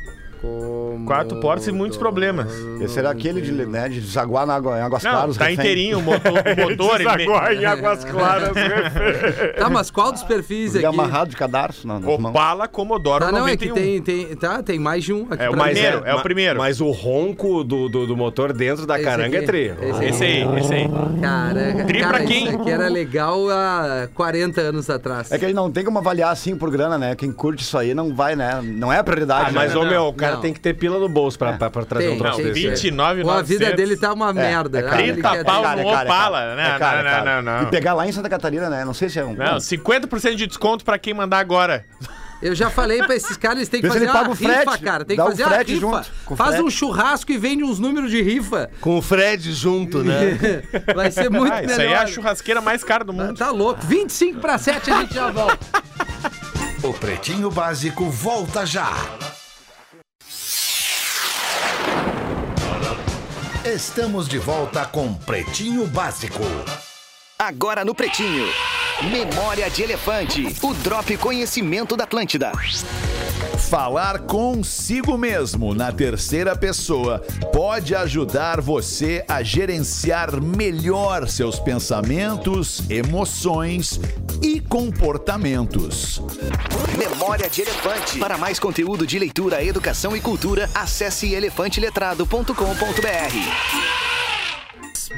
Quatro portas e muitos problemas. Esse era aquele de, né, de desaguar na água, em águas Não, claras. tá refém. inteirinho o motor, o motor e Desaguar em águas claras. Tá, mas qual dos perfis Ele aqui? amarrado de cadarço na, nas mãos. Opala Commodore Tá, não, é que 91. tem, tem, tá, tem mais de um aqui É o mim. primeiro, é o primeiro. Mas o ronco do, do, do motor dentro da Esse caranga aqui. é trio. Esse Esse aí, esse aí. Caraca, Tri cara, pra quem? isso aqui era legal há 40 anos atrás. É que ele não tem como avaliar assim por grana, né? Quem curte isso aí não vai, né? Não é a prioridade. Ah, mas, né? ô meu, o cara Não. tem que ter pila no bolso pra, pra, pra trazer Tem, um troço tem, desse. tem. 29, Pô, a vida 900. dele tá uma merda. é né? Ele 30 quer- pau cara, no é Opala, é né? Não, é não, não, não. E pegar lá em Santa Catarina, né? Não sei se é um. Não, 50% de desconto pra quem mandar agora. Eu já falei pra esses caras, eles têm que Vê fazer ele uma paga o rifa, frete, cara. Tem que fazer uma rifa. junto, Faz um churrasco e vende uns números de rifa. Com o Fred junto, né? Vai ser muito Ah, melhor. isso aí é a churrasqueira mais cara do mundo. Tá louco. 25 pra 7 a gente já volta. O Pretinho Básico volta já. Estamos de volta com Pretinho Básico. Agora no Pretinho. Memória de Elefante. O Drop Conhecimento da Atlântida. Falar consigo mesmo na terceira pessoa pode ajudar você a gerenciar melhor seus pensamentos, emoções e comportamentos. Memória de Elefante. Para mais conteúdo de leitura, educação e cultura, acesse elefanteletrado.com.br.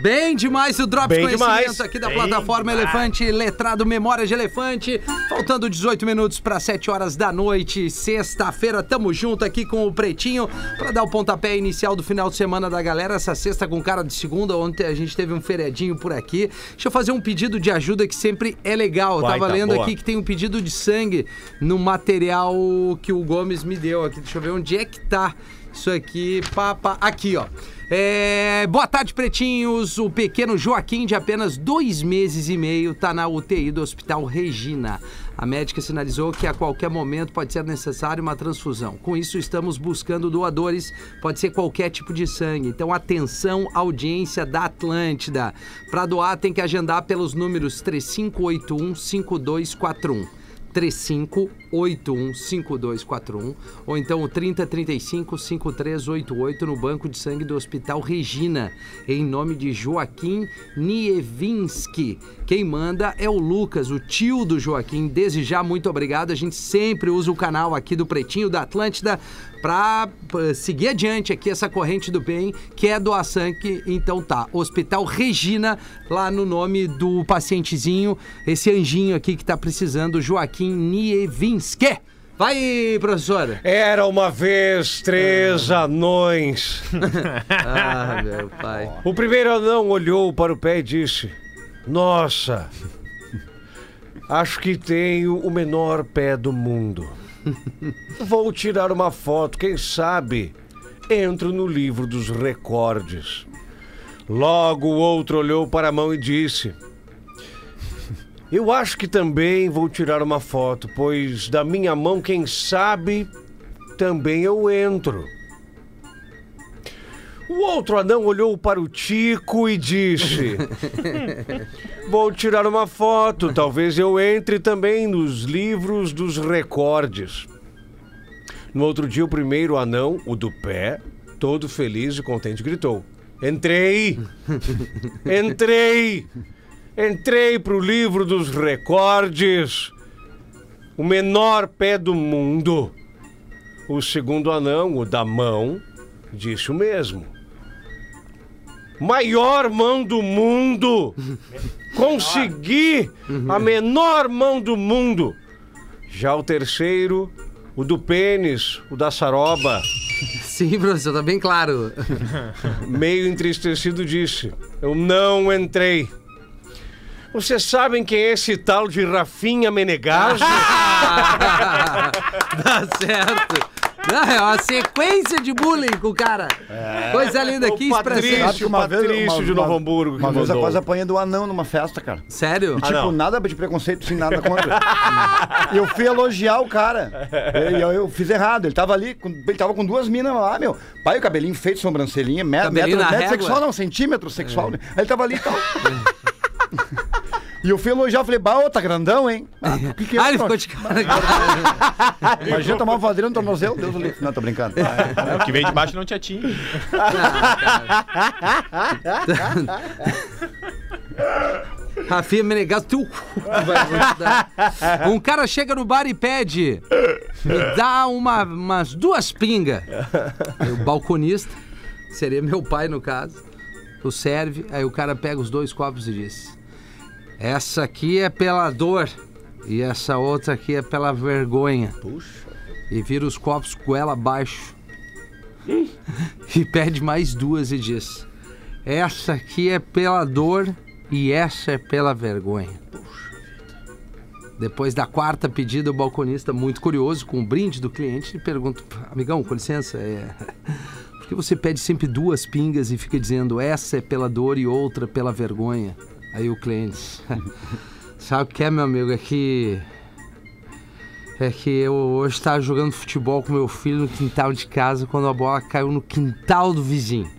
Bem demais o Drop Bem Conhecimento demais. aqui da Bem plataforma demais. Elefante, letrado Memória de Elefante. Faltando 18 minutos para 7 horas da noite, sexta-feira. Tamo junto aqui com o Pretinho para dar o pontapé inicial do final de semana da galera. Essa sexta com cara de segunda, ontem a gente teve um feriadinho por aqui. Deixa eu fazer um pedido de ajuda que sempre é legal. Eu Vai, tava tá lendo boa. aqui que tem um pedido de sangue no material que o Gomes me deu aqui. Deixa eu ver onde é que tá isso aqui. Pá. Aqui, ó. É, boa tarde, pretinhos. O pequeno Joaquim, de apenas dois meses e meio, está na UTI do Hospital Regina. A médica sinalizou que a qualquer momento pode ser necessário uma transfusão. Com isso, estamos buscando doadores. Pode ser qualquer tipo de sangue. Então, atenção, audiência da Atlântida. Para doar, tem que agendar pelos números 3581 5241. 35815241 ou então o 3035-5388 no Banco de Sangue do Hospital Regina, em nome de Joaquim Nievinski. Quem manda é o Lucas, o tio do Joaquim. Desde já, muito obrigado. A gente sempre usa o canal aqui do Pretinho da Atlântida para seguir adiante aqui essa corrente do bem, que é doar sangue. Então tá, Hospital Regina, lá no nome do pacientezinho, esse anjinho aqui que tá precisando, Joaquim Nievinski. Vai, professora. Era uma vez três anões. Ah, meu pai. O primeiro anão olhou para o pé e disse: Nossa, acho que tenho o menor pé do mundo. Vou tirar uma foto, quem sabe entro no livro dos recordes. Logo o outro olhou para a mão e disse: Eu acho que também vou tirar uma foto, pois da minha mão, quem sabe, também eu entro. O outro anão olhou para o Tico e disse: Vou tirar uma foto, talvez eu entre também nos livros dos recordes. No outro dia, o primeiro anão, o do pé, todo feliz e contente, gritou: Entrei! Entrei! Entrei pro livro dos recordes! O menor pé do mundo! O segundo anão, o da mão, disse o mesmo maior mão do mundo. Consegui a menor mão do mundo. Já o terceiro, o do pênis, o da saroba, Sim, professor, tá bem claro. meio entristecido, disse: Eu não entrei. Vocês sabem quem é esse tal de Rafinha Menegaso? Dá certo. Não, é uma sequência de bullying com o cara. Coisa linda, que O expressão. Patrício, Patrício de Novo Hamburgo Uma vez eu quase apanhei do anão numa festa, cara. Sério? E, tipo, não. nada de preconceito, sem nada contra. E eu fui elogiar o cara. E eu, eu fiz errado. Ele tava ali, com- ele tava com duas minas lá, meu. Pai, o cabelinho feito, sobrancelhinha, metro, Cabelinho metro, metro sexual, não, centímetro sexual. né? Aí ele tava ali e tal. E eu fui elogiar, falei, bah, ô, tá grandão, hein? Ah, o que que é, Ah, ele ficou de cara. Imagina tomar uma voadeira no tornozelo, Deus do livre. Não, tô brincando. O que vem de baixo não te atinge. Rafinha Menegasso, teu cu vai. Um cara chega no bar e pede, me dá uma, umas duas pingas. O balconista, seria meu pai no caso, o serve, aí o cara pega os dois copos e diz, essa aqui é pela dor e essa outra aqui é pela vergonha. Puxa. E vira os copos goela abaixo. E pede mais duas e diz, essa aqui é pela dor e essa é pela vergonha. Depois da quarta pedida, o balconista, muito curioso com o brinde do cliente, pergunta: Amigão, com licença, é... por que você pede sempre duas pingas e fica dizendo essa é pela dor e outra pela vergonha? Aí o cliente: Sabe o que é, meu amigo? É que. É que eu hoje estava jogando futebol com meu filho no quintal de casa quando a bola caiu no quintal do vizinho.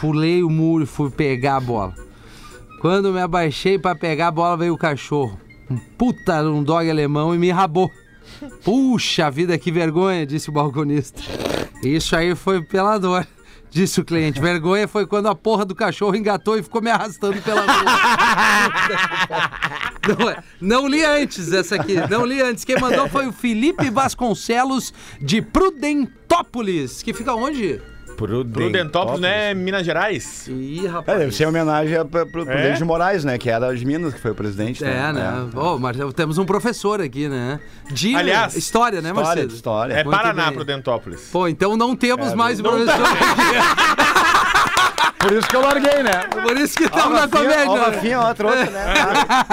Pulei o muro e fui pegar a bola. Quando me abaixei pra pegar a bola, veio o cachorro. Um puta um dog alemão e me rabou. Puxa vida, que vergonha, disse o balconista. Isso aí foi pela dor, disse o cliente. Vergonha foi quando a porra do cachorro engatou e ficou me arrastando pela rua. Não, é- não li antes essa aqui, não li antes. Quem mandou foi o Felipe Vasconcelos de Prudentópolis, que fica onde? Prudentópolis, né? Minas Gerais. Ih, É, rapaz. deve ser homenagem a- pro, pro É? presidente de Moraes, né? Que era de Minas, que foi o presidente. É, né? Ô, Marcelo, temos um professor aqui, né? De Aliás, história, né, História, Marcelo? de história. É Muito Paraná, bem. Prudentópolis. Pô, então não temos É, mais um não professor. Por isso que eu larguei, né? Por isso que Ó, estamos na comédia. ó, né? Rafinha, outro, outro, né?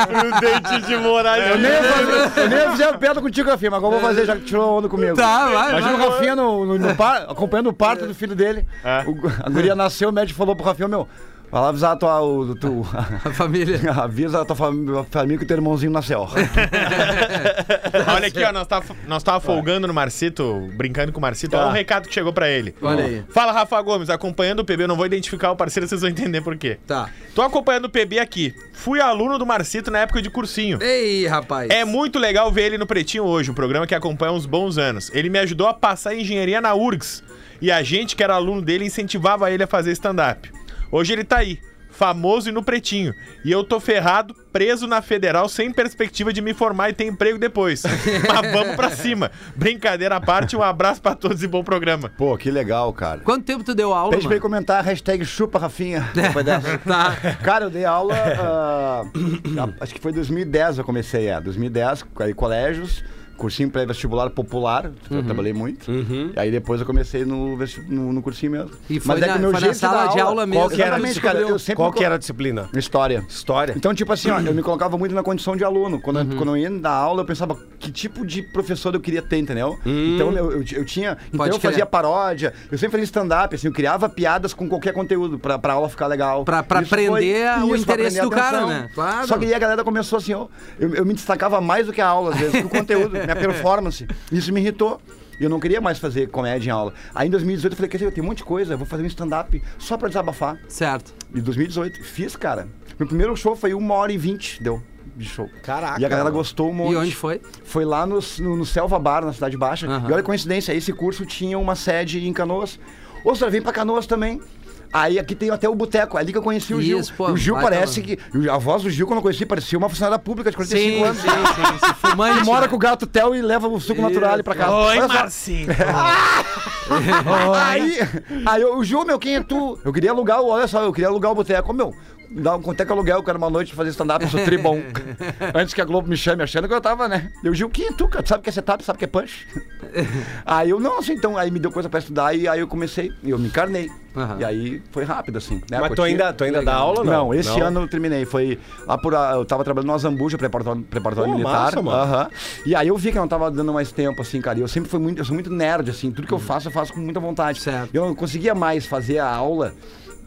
Prudente de Moraes. Eu nem fazer, eu nem ia fazer piada contigo, Rafinha, mas agora eu vou fazer, já que tirou onda comigo. Tá, vai, Imagina vai. o Rafinha no, no- no par- acompanhando o parto do filho dele. É. O- a guria nasceu, o médico falou pro Rafinha, meu, vai lá avisar a tua, o, tu, A família. avisa a tua fam- família que o teu irmãozinho nasceu. Olha aqui, ó, nós tava, nós tava folgando no Marcito, brincando com o Marcito. Olha um recado que chegou pra ele. Olha aí. Fala, Rafa Gomes, acompanhando o PB, eu não vou identificar o parceiro, vocês vão entender por quê. Tá. Tô acompanhando o PB aqui. Fui aluno do Marcito na época de cursinho. Ei, rapaz. É muito legal ver ele no Pretinho hoje, um programa que acompanha uns bons anos. Ele me ajudou a passar engenharia na URGS. E a gente, que era aluno dele, incentivava ele a fazer stand-up. Hoje ele tá aí, famoso e no Pretinho. E eu tô ferrado, preso na federal, sem perspectiva de me formar e ter emprego depois. Mas vamos pra cima. Brincadeira à parte, um abraço pra todos e bom programa. Pô, que legal, cara. Quanto tempo tu deu aula, Pede pra ele mano? comentar a hashtag chupa Rafinha. dessa. Tá. Cara, eu dei aula, ah, acho que foi 2010 eu comecei, é, 2010, aí colégios, cursinho pré-vestibular popular, Uhum. eu trabalhei muito, e aí depois eu comecei no, vesti- no, no cursinho mesmo. E foi Mas é na- que o meu foi na jeito sala dar de aula mesmo. Qual que era, Exatamente, cara, eu sempre qual me que era a disciplina? História. História. Então, tipo assim, ó, eu me colocava muito na condição de aluno. Quando, Uhum. eu, quando eu ia dar aula, eu pensava que tipo de professor eu queria ter, entendeu? Hum. Então eu, eu, eu tinha. Então Pode eu fazia paródia, eu sempre fazia stand-up, assim, eu criava piadas com qualquer conteúdo pra, pra aula ficar legal. Pra- pra prender o pra interesse prender do cara, né? Claro. Só que aí a galera começou assim, ó, eu, eu me destacava mais do que a aula, às vezes, que o conteúdo, minha performance. Isso me irritou. E eu não queria mais fazer comédia em aula. Aí em 2018 eu falei, quer dizer, tem um monte de coisa, vou fazer um stand-up só pra desabafar. Certo. Em 2018, fiz, cara. Meu primeiro show foi uma hora e vinte, deu, de show. Caraca. E a galera gostou um monte. E onde foi? Foi lá no, no, no Selva Bar, na Cidade Baixa. Aham. E olha a coincidência, esse curso tinha uma sede em Canoas. Ô, senhor, vem pra Canoas também. Aí aqui tem até o boteco, é ali que eu conheci o Gil. Isso, pô, o Gil parece que. A voz do Gil, quando eu conheci, parecia uma funcionária pública de 45 Sim, anos. sim, sim. Esse fumante. Que mora né? com o gato Theo e leva o suco natural ali pra casa. Oi. Marcito. Aí, aí o Ju, meu, quem é tu? Eu queria alugar, o- olha só, eu queria alugar o boteco. Meu, dá um, quanto é que aluguel? Eu quero uma noite fazer stand-up, eu sou tribom. Antes que a Globo me chame, achando que eu tava, né? Eu, Gil, quem é tu, cara? Tu sabe o que é setup, sabe o que é punch? aí eu, não, assim, então, aí me deu coisa pra estudar e aí eu comecei, eu me encarnei. Aham. E aí foi rápido, assim. Né? Mas tu ainda, tu ainda dá aula ou Não, não? esse ano eu terminei. Foi lá por. a- Eu tava trabalhando no Azambuja, preparatório, preparatório Pô, militar. massa, mano. Aham. E aí eu vi que eu não tava dando mais tempo, assim, cara. E eu sempre fui muito. Eu sou muito nerd, assim. Tudo que eu faço, eu faço com muita vontade. Uhum. Certo. Eu não conseguia mais fazer a aula.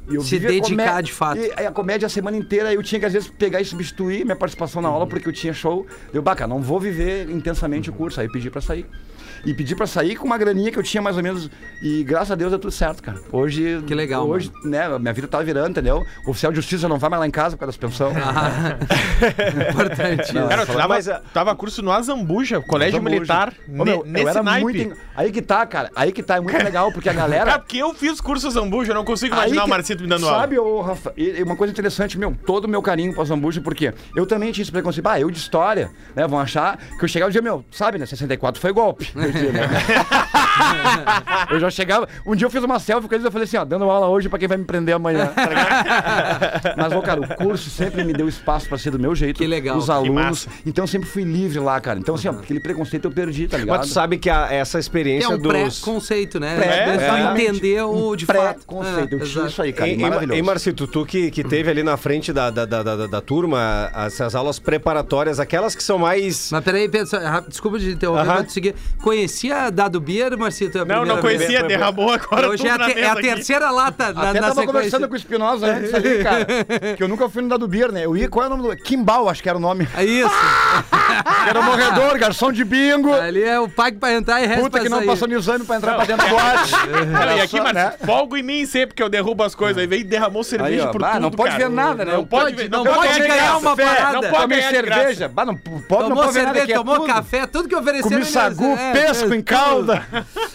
Eu Se dedicar comé- de fato. E aí a comédia a semana inteira eu tinha que às vezes pegar e substituir minha participação na aula porque eu tinha show. Eu, baca, não vou viver intensamente o curso. Aí eu pedi pra sair. E pedi pra sair com uma graninha que eu tinha mais ou menos. E graças a Deus deu tudo certo, cara. Hoje. Que legal, Hoje, né, minha vida tá virando, entendeu? O oficial de justiça não vai mais lá em casa por causa das pensões. Ah, Importante. Não, Cara, eu tava, mas, ah, tava curso no Azambuja, colégio Zambuja. militar, Ô, meu, ne- nesse eu era naipe. muito. Aí que tá, cara. Aí que tá. É muito legal, porque a Cara, galera. porque eu fiz curso Zambuja, eu não consigo imaginar que- o Marcito me dando aula. Sabe, ô, Rafa, e- uma coisa interessante, meu, todo o meu carinho pro Zambuja, porque eu também tinha esse preconceito. Ah, eu de história, né? Vão achar que eu chegava e dizia, meu, sabe, né? 64 foi golpe. Eu, dizia, né? Eu já chegava. Um dia eu fiz uma selfie com eles e eu falei assim, ó, dando aula hoje pra quem vai me prender amanhã. tá? Mas, ô, cara, o curso sempre me deu espaço pra ser do meu jeito. Que legal. Os alunos. Então eu sempre fui livre lá, cara. Então, assim, ó, aquele preconceito eu perdi, tá ligado? Mas tu sabe que a- essa É experiência um dos. pré-conceito, né? Pré- É, é, entender o de fato. Pré-conceito. É, eu tinha exato. isso aí, cara. Ei, maravilhoso. ei, Marcito, tu que, que teve ali na frente da, da, da, da, da turma essas aulas preparatórias, aquelas que são mais. Mas peraí, pensa, rápido, desculpa de interromper, Aham. mas tu seguir. Conhecia Dado Beer, Marcito? É a Não, não vez? conhecia, derramou agora Hoje tudo é a, te- é a aqui. terceira lata na, Até na tava sequência. conversando com o Espinosa antes ali, cara. que eu nunca fui no Dado Beer, né? Eu ia, qual é o nome do. Kimbal, acho que era o nome. É isso. Era morredor, garçom de bingo. Ali é o pague pra entrar e resta Puta que não sair. passou no exame pra entrar pra dentro da boate. Não, e aqui, Marcito, né? folgo em mim sempre que eu derrubo as coisas. Aí vem e derramou cerveja Aí, ó, por bah, tudo, não pode cara. ver nada, né? Não Não pode, ver, não pode ganhar uma parada. Não pode ganhar cerveja. Bah, não, não Tomou pode ver nada cerveja, é tomou café, tudo que ofereceram. Comi ele- sagu, é, pesco é, em calda.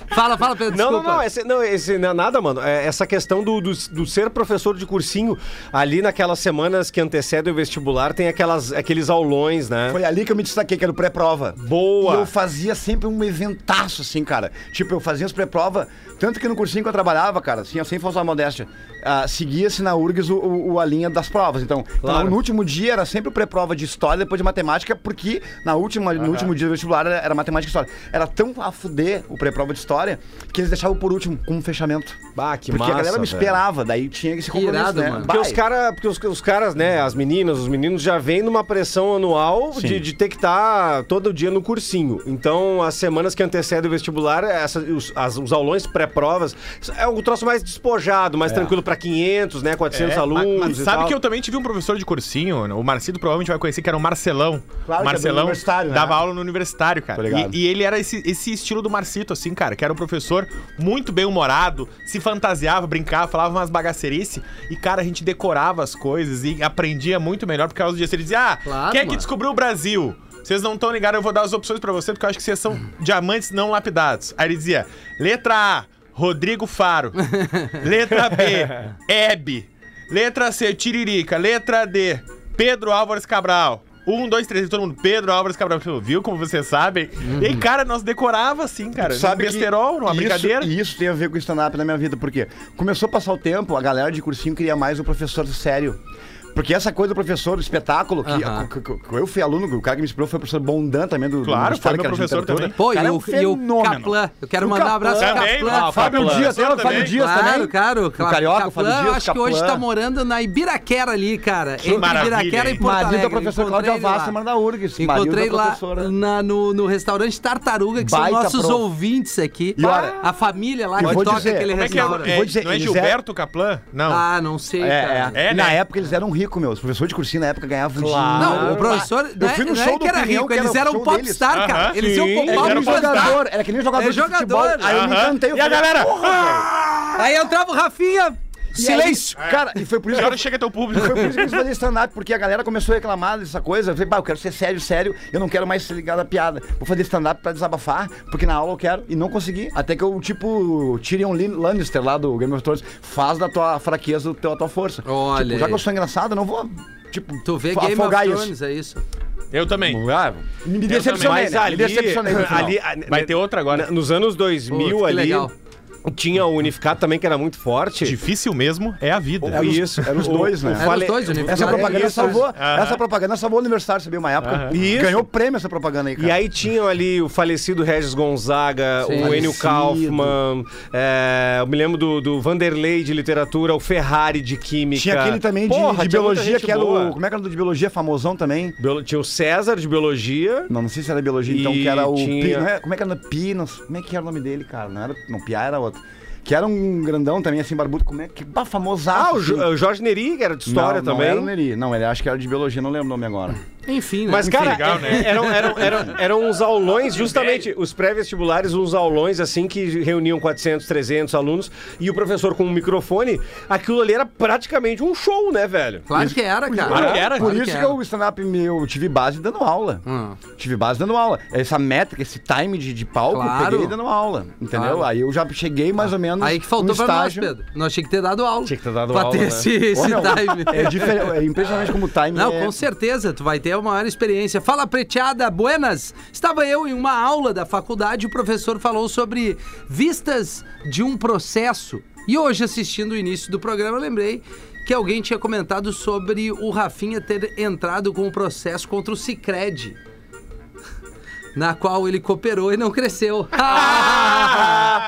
Fala, fala, Pedro, Não, não, desculpa. não, esse, não, esse não é nada, mano. É essa questão do, do, do ser professor de cursinho, ali naquelas semanas que antecedem o vestibular, tem aquelas, aqueles aulões, né? Foi ali que eu me destaquei, que era o pré-prova. Boa. E eu fazia sempre um eventaço, assim, cara. Tipo, eu fazia as pré-prova, tanto que no cursinho que eu trabalhava, cara, assim, sem falsar modéstia, ah, seguia-se na URGS o, o- a linha das provas. Então, então, no último dia era sempre o pré-prova de história, depois de matemática, porque na última, no último dia do vestibular era, era matemática e história. Era tão a fuder o pré-prova de história que eles deixavam por último, como um fechamento. Bah, que porque a galera massa, me velho. esperava, daí tinha esse compromisso, irado, né? mano. Porque os, cara, porque os, os caras, né, as meninas, os meninos já vêm numa pressão anual de, de ter que estar todo dia no cursinho. Então, as semanas que antecedem o vestibular, essa, os, as- os aulões pré-provas, é um troço mais despojado, mais tranquilo pra 500, né, 400 É, alunos. mas, mas sabe tal. que eu também tive um professor de cursinho, o Marcito provavelmente vai conhecer, que era o Marcelão. Claro é do Marcelão universitário, né? dava aula no universitário, cara. E, e ele era esse, esse estilo do Marcito, assim, cara, que era um professor muito bem humorado, se fantasiava, brincava, falava umas bagacerices. E, cara, a gente decorava as coisas e aprendia muito melhor por causa disso. Ele dizia: Ah, Claro, quem é que mano. descobriu o Brasil? Vocês não estão ligados, eu vou dar as opções pra você, porque eu acho que vocês são diamantes não lapidados. Aí ele dizia: letra A, Rodrigo Faro. letra B, Hebe. Letra C, Tiririca. Letra D, Pedro Álvares Cabral. Um, dois, três, e todo mundo. Pedro Álvares Cabral. Viu como vocês sabem? E aí, cara, nós decorava assim, cara. Sabe no besterol, numa isso, brincadeira. E isso tem a ver com o stand-up na minha vida, porque começou a passar o tempo, a galera de cursinho queria mais um professor sério. Porque essa coisa do professor do espetáculo, que, Aham. que- que- que eu fui aluno, o cara que me inspirou foi o professor Bondan também, do Claro, do foi meu que era de professor também. Pô, Cara, e é um o, e o fenômeno. Caplan. Eu quero O mandar um abraço pro Caplan. Também, Caplan. ah, Fábio Caplan. Dias, Fábio também. Dias Claro, também? claro. O Carioca, o Fábio Caplan, Dias, eu acho que hoje Caplan. tá morando na Ibiraquera ali, cara. Que entre maravilha, Ibiraquera hein? e Porto Marido Alegre. da professora Encontrei Cláudia ele lá. Da URGS. Encontrei marido da lá professora. na- no, no restaurante Tartaruga, que são nossos prof. ouvintes aqui. E olha, a família lá eu que vou toca dizer, aquele Como é que é? restaurante. é vou dizer, não é eles Gilberto Kaplan? Não. Ah, não sei, É, cara. é. É, na né? época eles eram ricos, meus. Os professores de cursinho na época ganhavam Claro. dinheiro. Não, o professor Eu não é, fui no não é show do que era Opinião, rico, que era eles eram popstar, deles. cara. Aham, Eles iam sim. com Eles Era palco que eram nem popstar. jogador, era que nem jogador É de futebol. jogador. Aí eu me encantei. E a galera? Aí entrava o Rafinha. E Silêncio. aí, cara, e foi por isso que Agora eu chega teu público. Foi por isso que eu quis fazer stand-up, porque a galera começou a reclamar dessa coisa. Eu falei, bah, eu quero ser sério, sério, eu não quero mais ser ligado à piada. Vou fazer stand-up pra desabafar, porque na aula eu quero, e não consegui. Até que eu, tipo, Tyrion Lannister lá do Game of Thrones, faz da tua fraqueza o teu, a tua força. Olha Tipo, já que eu sou engraçado, eu não vou, tipo, Tu vê Game of afogar Thrones, isso. é isso. Eu também. Ah, me decepcionei, Mas né? ali, me decepcionei final. ali, Vai ter outra agora. Nos anos 2000 Putz, que ali, legal. Tinha o Unificado também, que era muito forte. Difícil mesmo é a vida. Os- Isso. eram os dois, né? o Eram os dois, o Unificado. Essa propaganda Isso. salvou, Aham. essa propaganda salvou o aniversário, sabia, uma época. Isso. Ganhou prêmio essa propaganda aí, cara. E aí tinham ali o falecido Regis Gonzaga, Sim. o Enio. Kaufmann, é, eu me lembro do, do Vanderlei de literatura, o Ferrari de química. Tinha aquele também de, Porra, de tinha muita biologia, gente que era boa. o. Como é que era o de biologia famosão também? Biolo- Tinha o César de biologia. Não, não sei se era biologia, então, E que era o tinha- Pi. Não é, como é que era? Pi, não, como é que era o nome dele, cara? Não era. Não, Pia era outro. Que era um grandão também, assim, barbudo. Como é que. Bah, famosaço. Ah, o, assim. Jo- o Jorge Neri, que era de história não, também. Não era o Neri. Não, ele acho que era de biologia, não lembro o nome agora. Enfim, né? Mas, Enfim. cara, legal, né? eram, eram, eram, eram uns aulões, justamente, os pré-vestibulares, uns aulões, assim, que reuniam 400, 300 alunos, e o professor com um microfone, aquilo ali era praticamente um show, né, velho? Claro que era, cara. Claro que era. Por Claro isso que, era. o stand-up meu, eu tive base dando aula. Hum. Tive base dando aula. Essa métrica, esse time de, de palco, Claro. eu peguei dando aula. Entendeu? Claro. Aí eu já cheguei mais ou menos. Aí que faltou no pra estágio. nós, Pedro. Nós tinha que ter dado aula. Tinha que ter dado pra aula, ter né? esse, esse time. É, é impressionante como o time Não, é... com certeza, tu vai ter a maior experiência. Fala, preteada, buenas. Estava eu em uma aula da faculdade, o professor falou sobre vistas de um processo. E hoje, assistindo o início do programa, lembrei que alguém tinha comentado sobre o Rafinha ter entrado com um processo contra o Cicred. Na qual ele cooperou e não cresceu.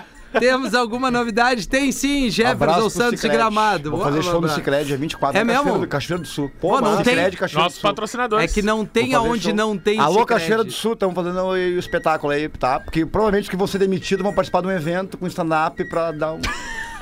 Temos alguma novidade? Tem sim, Jefferson Santos de Cicred. Gramado. Vou fazer show no. Cicred, dia 24. É na Cachoeira mesmo? do Cachoeira do Sul. Pô, não tem- Cicred, Cachoeira Nossos do Sul. patrocinadores. É que não tem aonde show. não tem Alô, Cicred. Cachoeira do Sul, estamos fazendo o espetáculo aí, tá? Porque provavelmente que vão ser demitidos vão participar de um evento com stand-up pra dar um-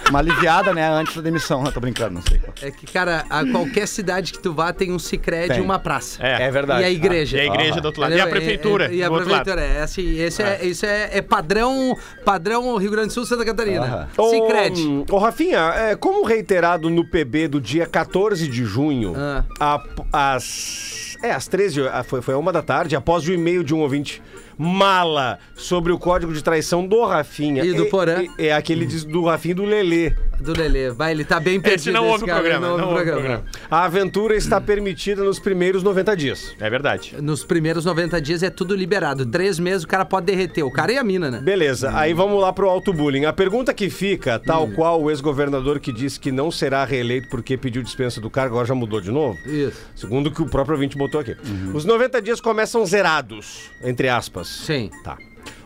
uma aliviada, né? Antes da demissão. Eu tô brincando, não sei. É que, cara, a qualquer cidade que tu vá tem um Cicred e Tem. uma praça. É. É verdade. E a igreja. E a igreja do outro lado. E a Entendeu? prefeitura. E, e a do outro lado. prefeitura, é assim, esse é, isso é, é padrão, padrão Rio Grande do Sul, Santa Catarina. Ô, Cicred. hum, Ô, Rafinha, é, como reiterado no PB do dia 14 de junho, Ah. a- às, é, às 13, a- foi, foi a uma da tarde, após o e-mail de um ouvinte mala sobre o código de traição do Rafinha. E do Porã. É, é aquele do Rafinha e do Lelê. Do Lelê. Vai, ele tá bem perdido. não esse ouve o cara, programa, não ouve o programa. A aventura está permitida nos primeiros 90 dias. É verdade. Nos primeiros 90 dias é tudo liberado. Três meses o cara pode derreter. O cara e a mina, né? Beleza, aí vamos lá pro auto bullying. A pergunta que fica, tal Hum. qual o ex-governador que disse que não será reeleito porque pediu dispensa do cargo, agora já mudou de novo? Isso. Segundo o que o próprio ouvinte botou aqui. Os 90 dias começam zerados, entre aspas. Sim. Tá.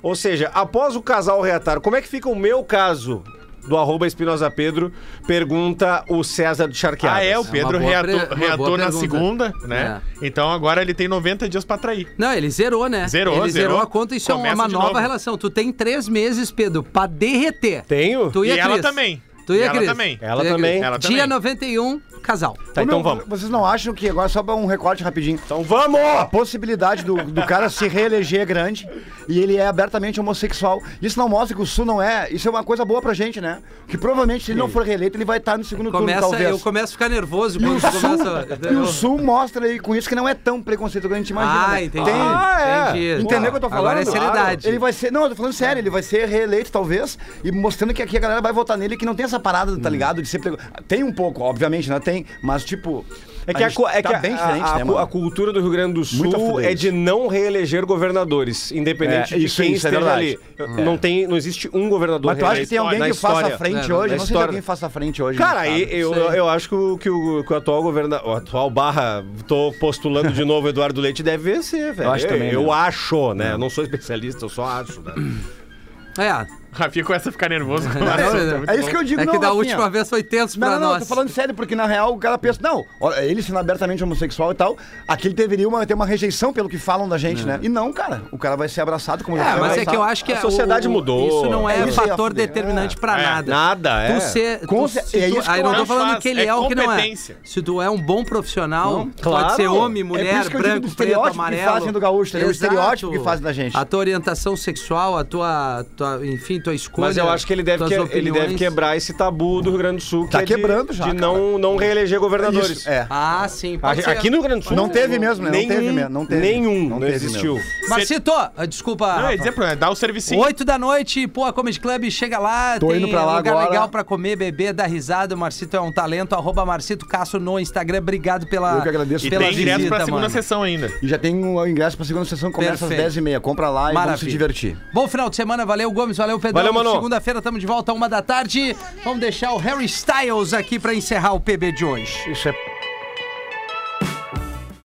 Ou seja, após o casal reatar, como é que fica o meu caso? Do arroba Espinosa Pedro, pergunta o César de Charqueadas. Ah, é, o Pedro boa reatou, pre- uma reatou na pergunta. segunda, né? Então agora ele tem 90 dias pra trair. Não, ele zerou, né? Zerou, ele zerou, zerou. a conta. Isso é Começa uma de nova novo. relação. Tu tem três meses, Pedro, pra derreter. Tenho? Tu e, E a ela também. Tu e, E a ela Cris. também. Ela também. Ela Dia também. 91, casal. Tá, Ô, então meu, vamos. Vocês não acham que, agora só pra um recorte rapidinho, Então vamos! a possibilidade do, do cara se reeleger é grande e ele é abertamente homossexual. Isso não mostra que o Sul não é. Isso é uma coisa boa pra gente, né? Que provavelmente, se ele não for reeleito, ele vai estar no segundo Começa, turno, talvez. eu começo a ficar nervoso E quando o, tu Sul, começa. e o Sul mostra aí com isso que não é tão preconceituoso quanto a gente imagina. Ah, né? entendi. Tem- Ah, é. Entendi. Entendeu o que eu tô falando? Agora é seriedade. Ele vai ser. Não, eu tô falando sério, ele vai ser reeleito, talvez, e mostrando que aqui a galera vai votar nele que não tem essa parada, Hum. tá ligado? De ser. prego- Tem um pouco, obviamente, né? Tem, mas tipo. É que, a, cu- é tá que a- bem a, diferente, a- né, a cultura do Rio Grande do Sul é de não reeleger governadores, independente É, de isso- quem isso é esteja verdade. ali. Não, tem, não existe um governador Mas tu acha que tem alguém que faça frente É, hoje? na Não sei se alguém faça frente hoje. Cara, estado. eu, Sei. eu acho que o, que o, que o atual governador, o atual barra, tô postulando de novo, Eduardo Leite deve vencer, velho. acho também, Eu né? acho, né? Eu não sou especialista, eu só acho, né? É. Rafinha começa a ficar nervoso com Não, não. muito É isso bom. que eu digo, É que não, da Rafinha. última vez foi tenso Não, pra não, não, nós. tô falando sério, porque na real o cara pensa, não, ele sendo abertamente homossexual e tal, aqui ele deveria uma- ter uma rejeição pelo que falam da gente, né? E não, cara, o cara vai ser abraçado como já É, foi mas é abraçado. que eu acho que A sociedade o- o- mudou. Isso não é, É isso aí, fator determinante pra É. nada. Nada, é. Tu ser. Com tu, cer- se é tu- isso que aí eu não tô acho. falando que ele é, É ou que não é. competência. Se tu é um bom profissional, Não, pode claro. ser homem, É por mulher, isso que eu digo branco, do preto, estereótipo que amarelo. fazem do gaúcho, né? O Exato. estereótipo que fazem da gente. A tua orientação sexual, a tua, tua enfim, tua escolha. Mas eu acho que ele deve, que- ele deve quebrar esse tabu do Rio Grande do Sul. que Tá é de- quebrando já, De cara. não, não reeleger governadores. Isso, é. Ah, sim. Pode Aqui no Rio Grande do Sul. Não teve mesmo, né? Não teve mesmo, não teve. Nenhum, Não existiu. Marcito, ah, desculpa. Não, Rafa. dizer dá o servicinho. Oito da noite, pô, a Comedy Club chega lá, Tô tem indo pra lá lugar agora. legal pra comer, beber, dar risada. O Marcito é um talento, arroba Marcito Casso no Instagram. Obrigado pela, Eu que agradeço. E pela tem direto pra segunda mano. sessão ainda. E já tem o ingresso pra segunda sessão, começa Perfeito. às 10h30. Compra lá e vamos se divertir. Bom final de semana, valeu Gomes, valeu Pedro. Valeu, mano. Segunda-feira estamos de volta, uma da tarde. Vamos deixar o Harry Styles aqui pra encerrar o PB de hoje. Isso é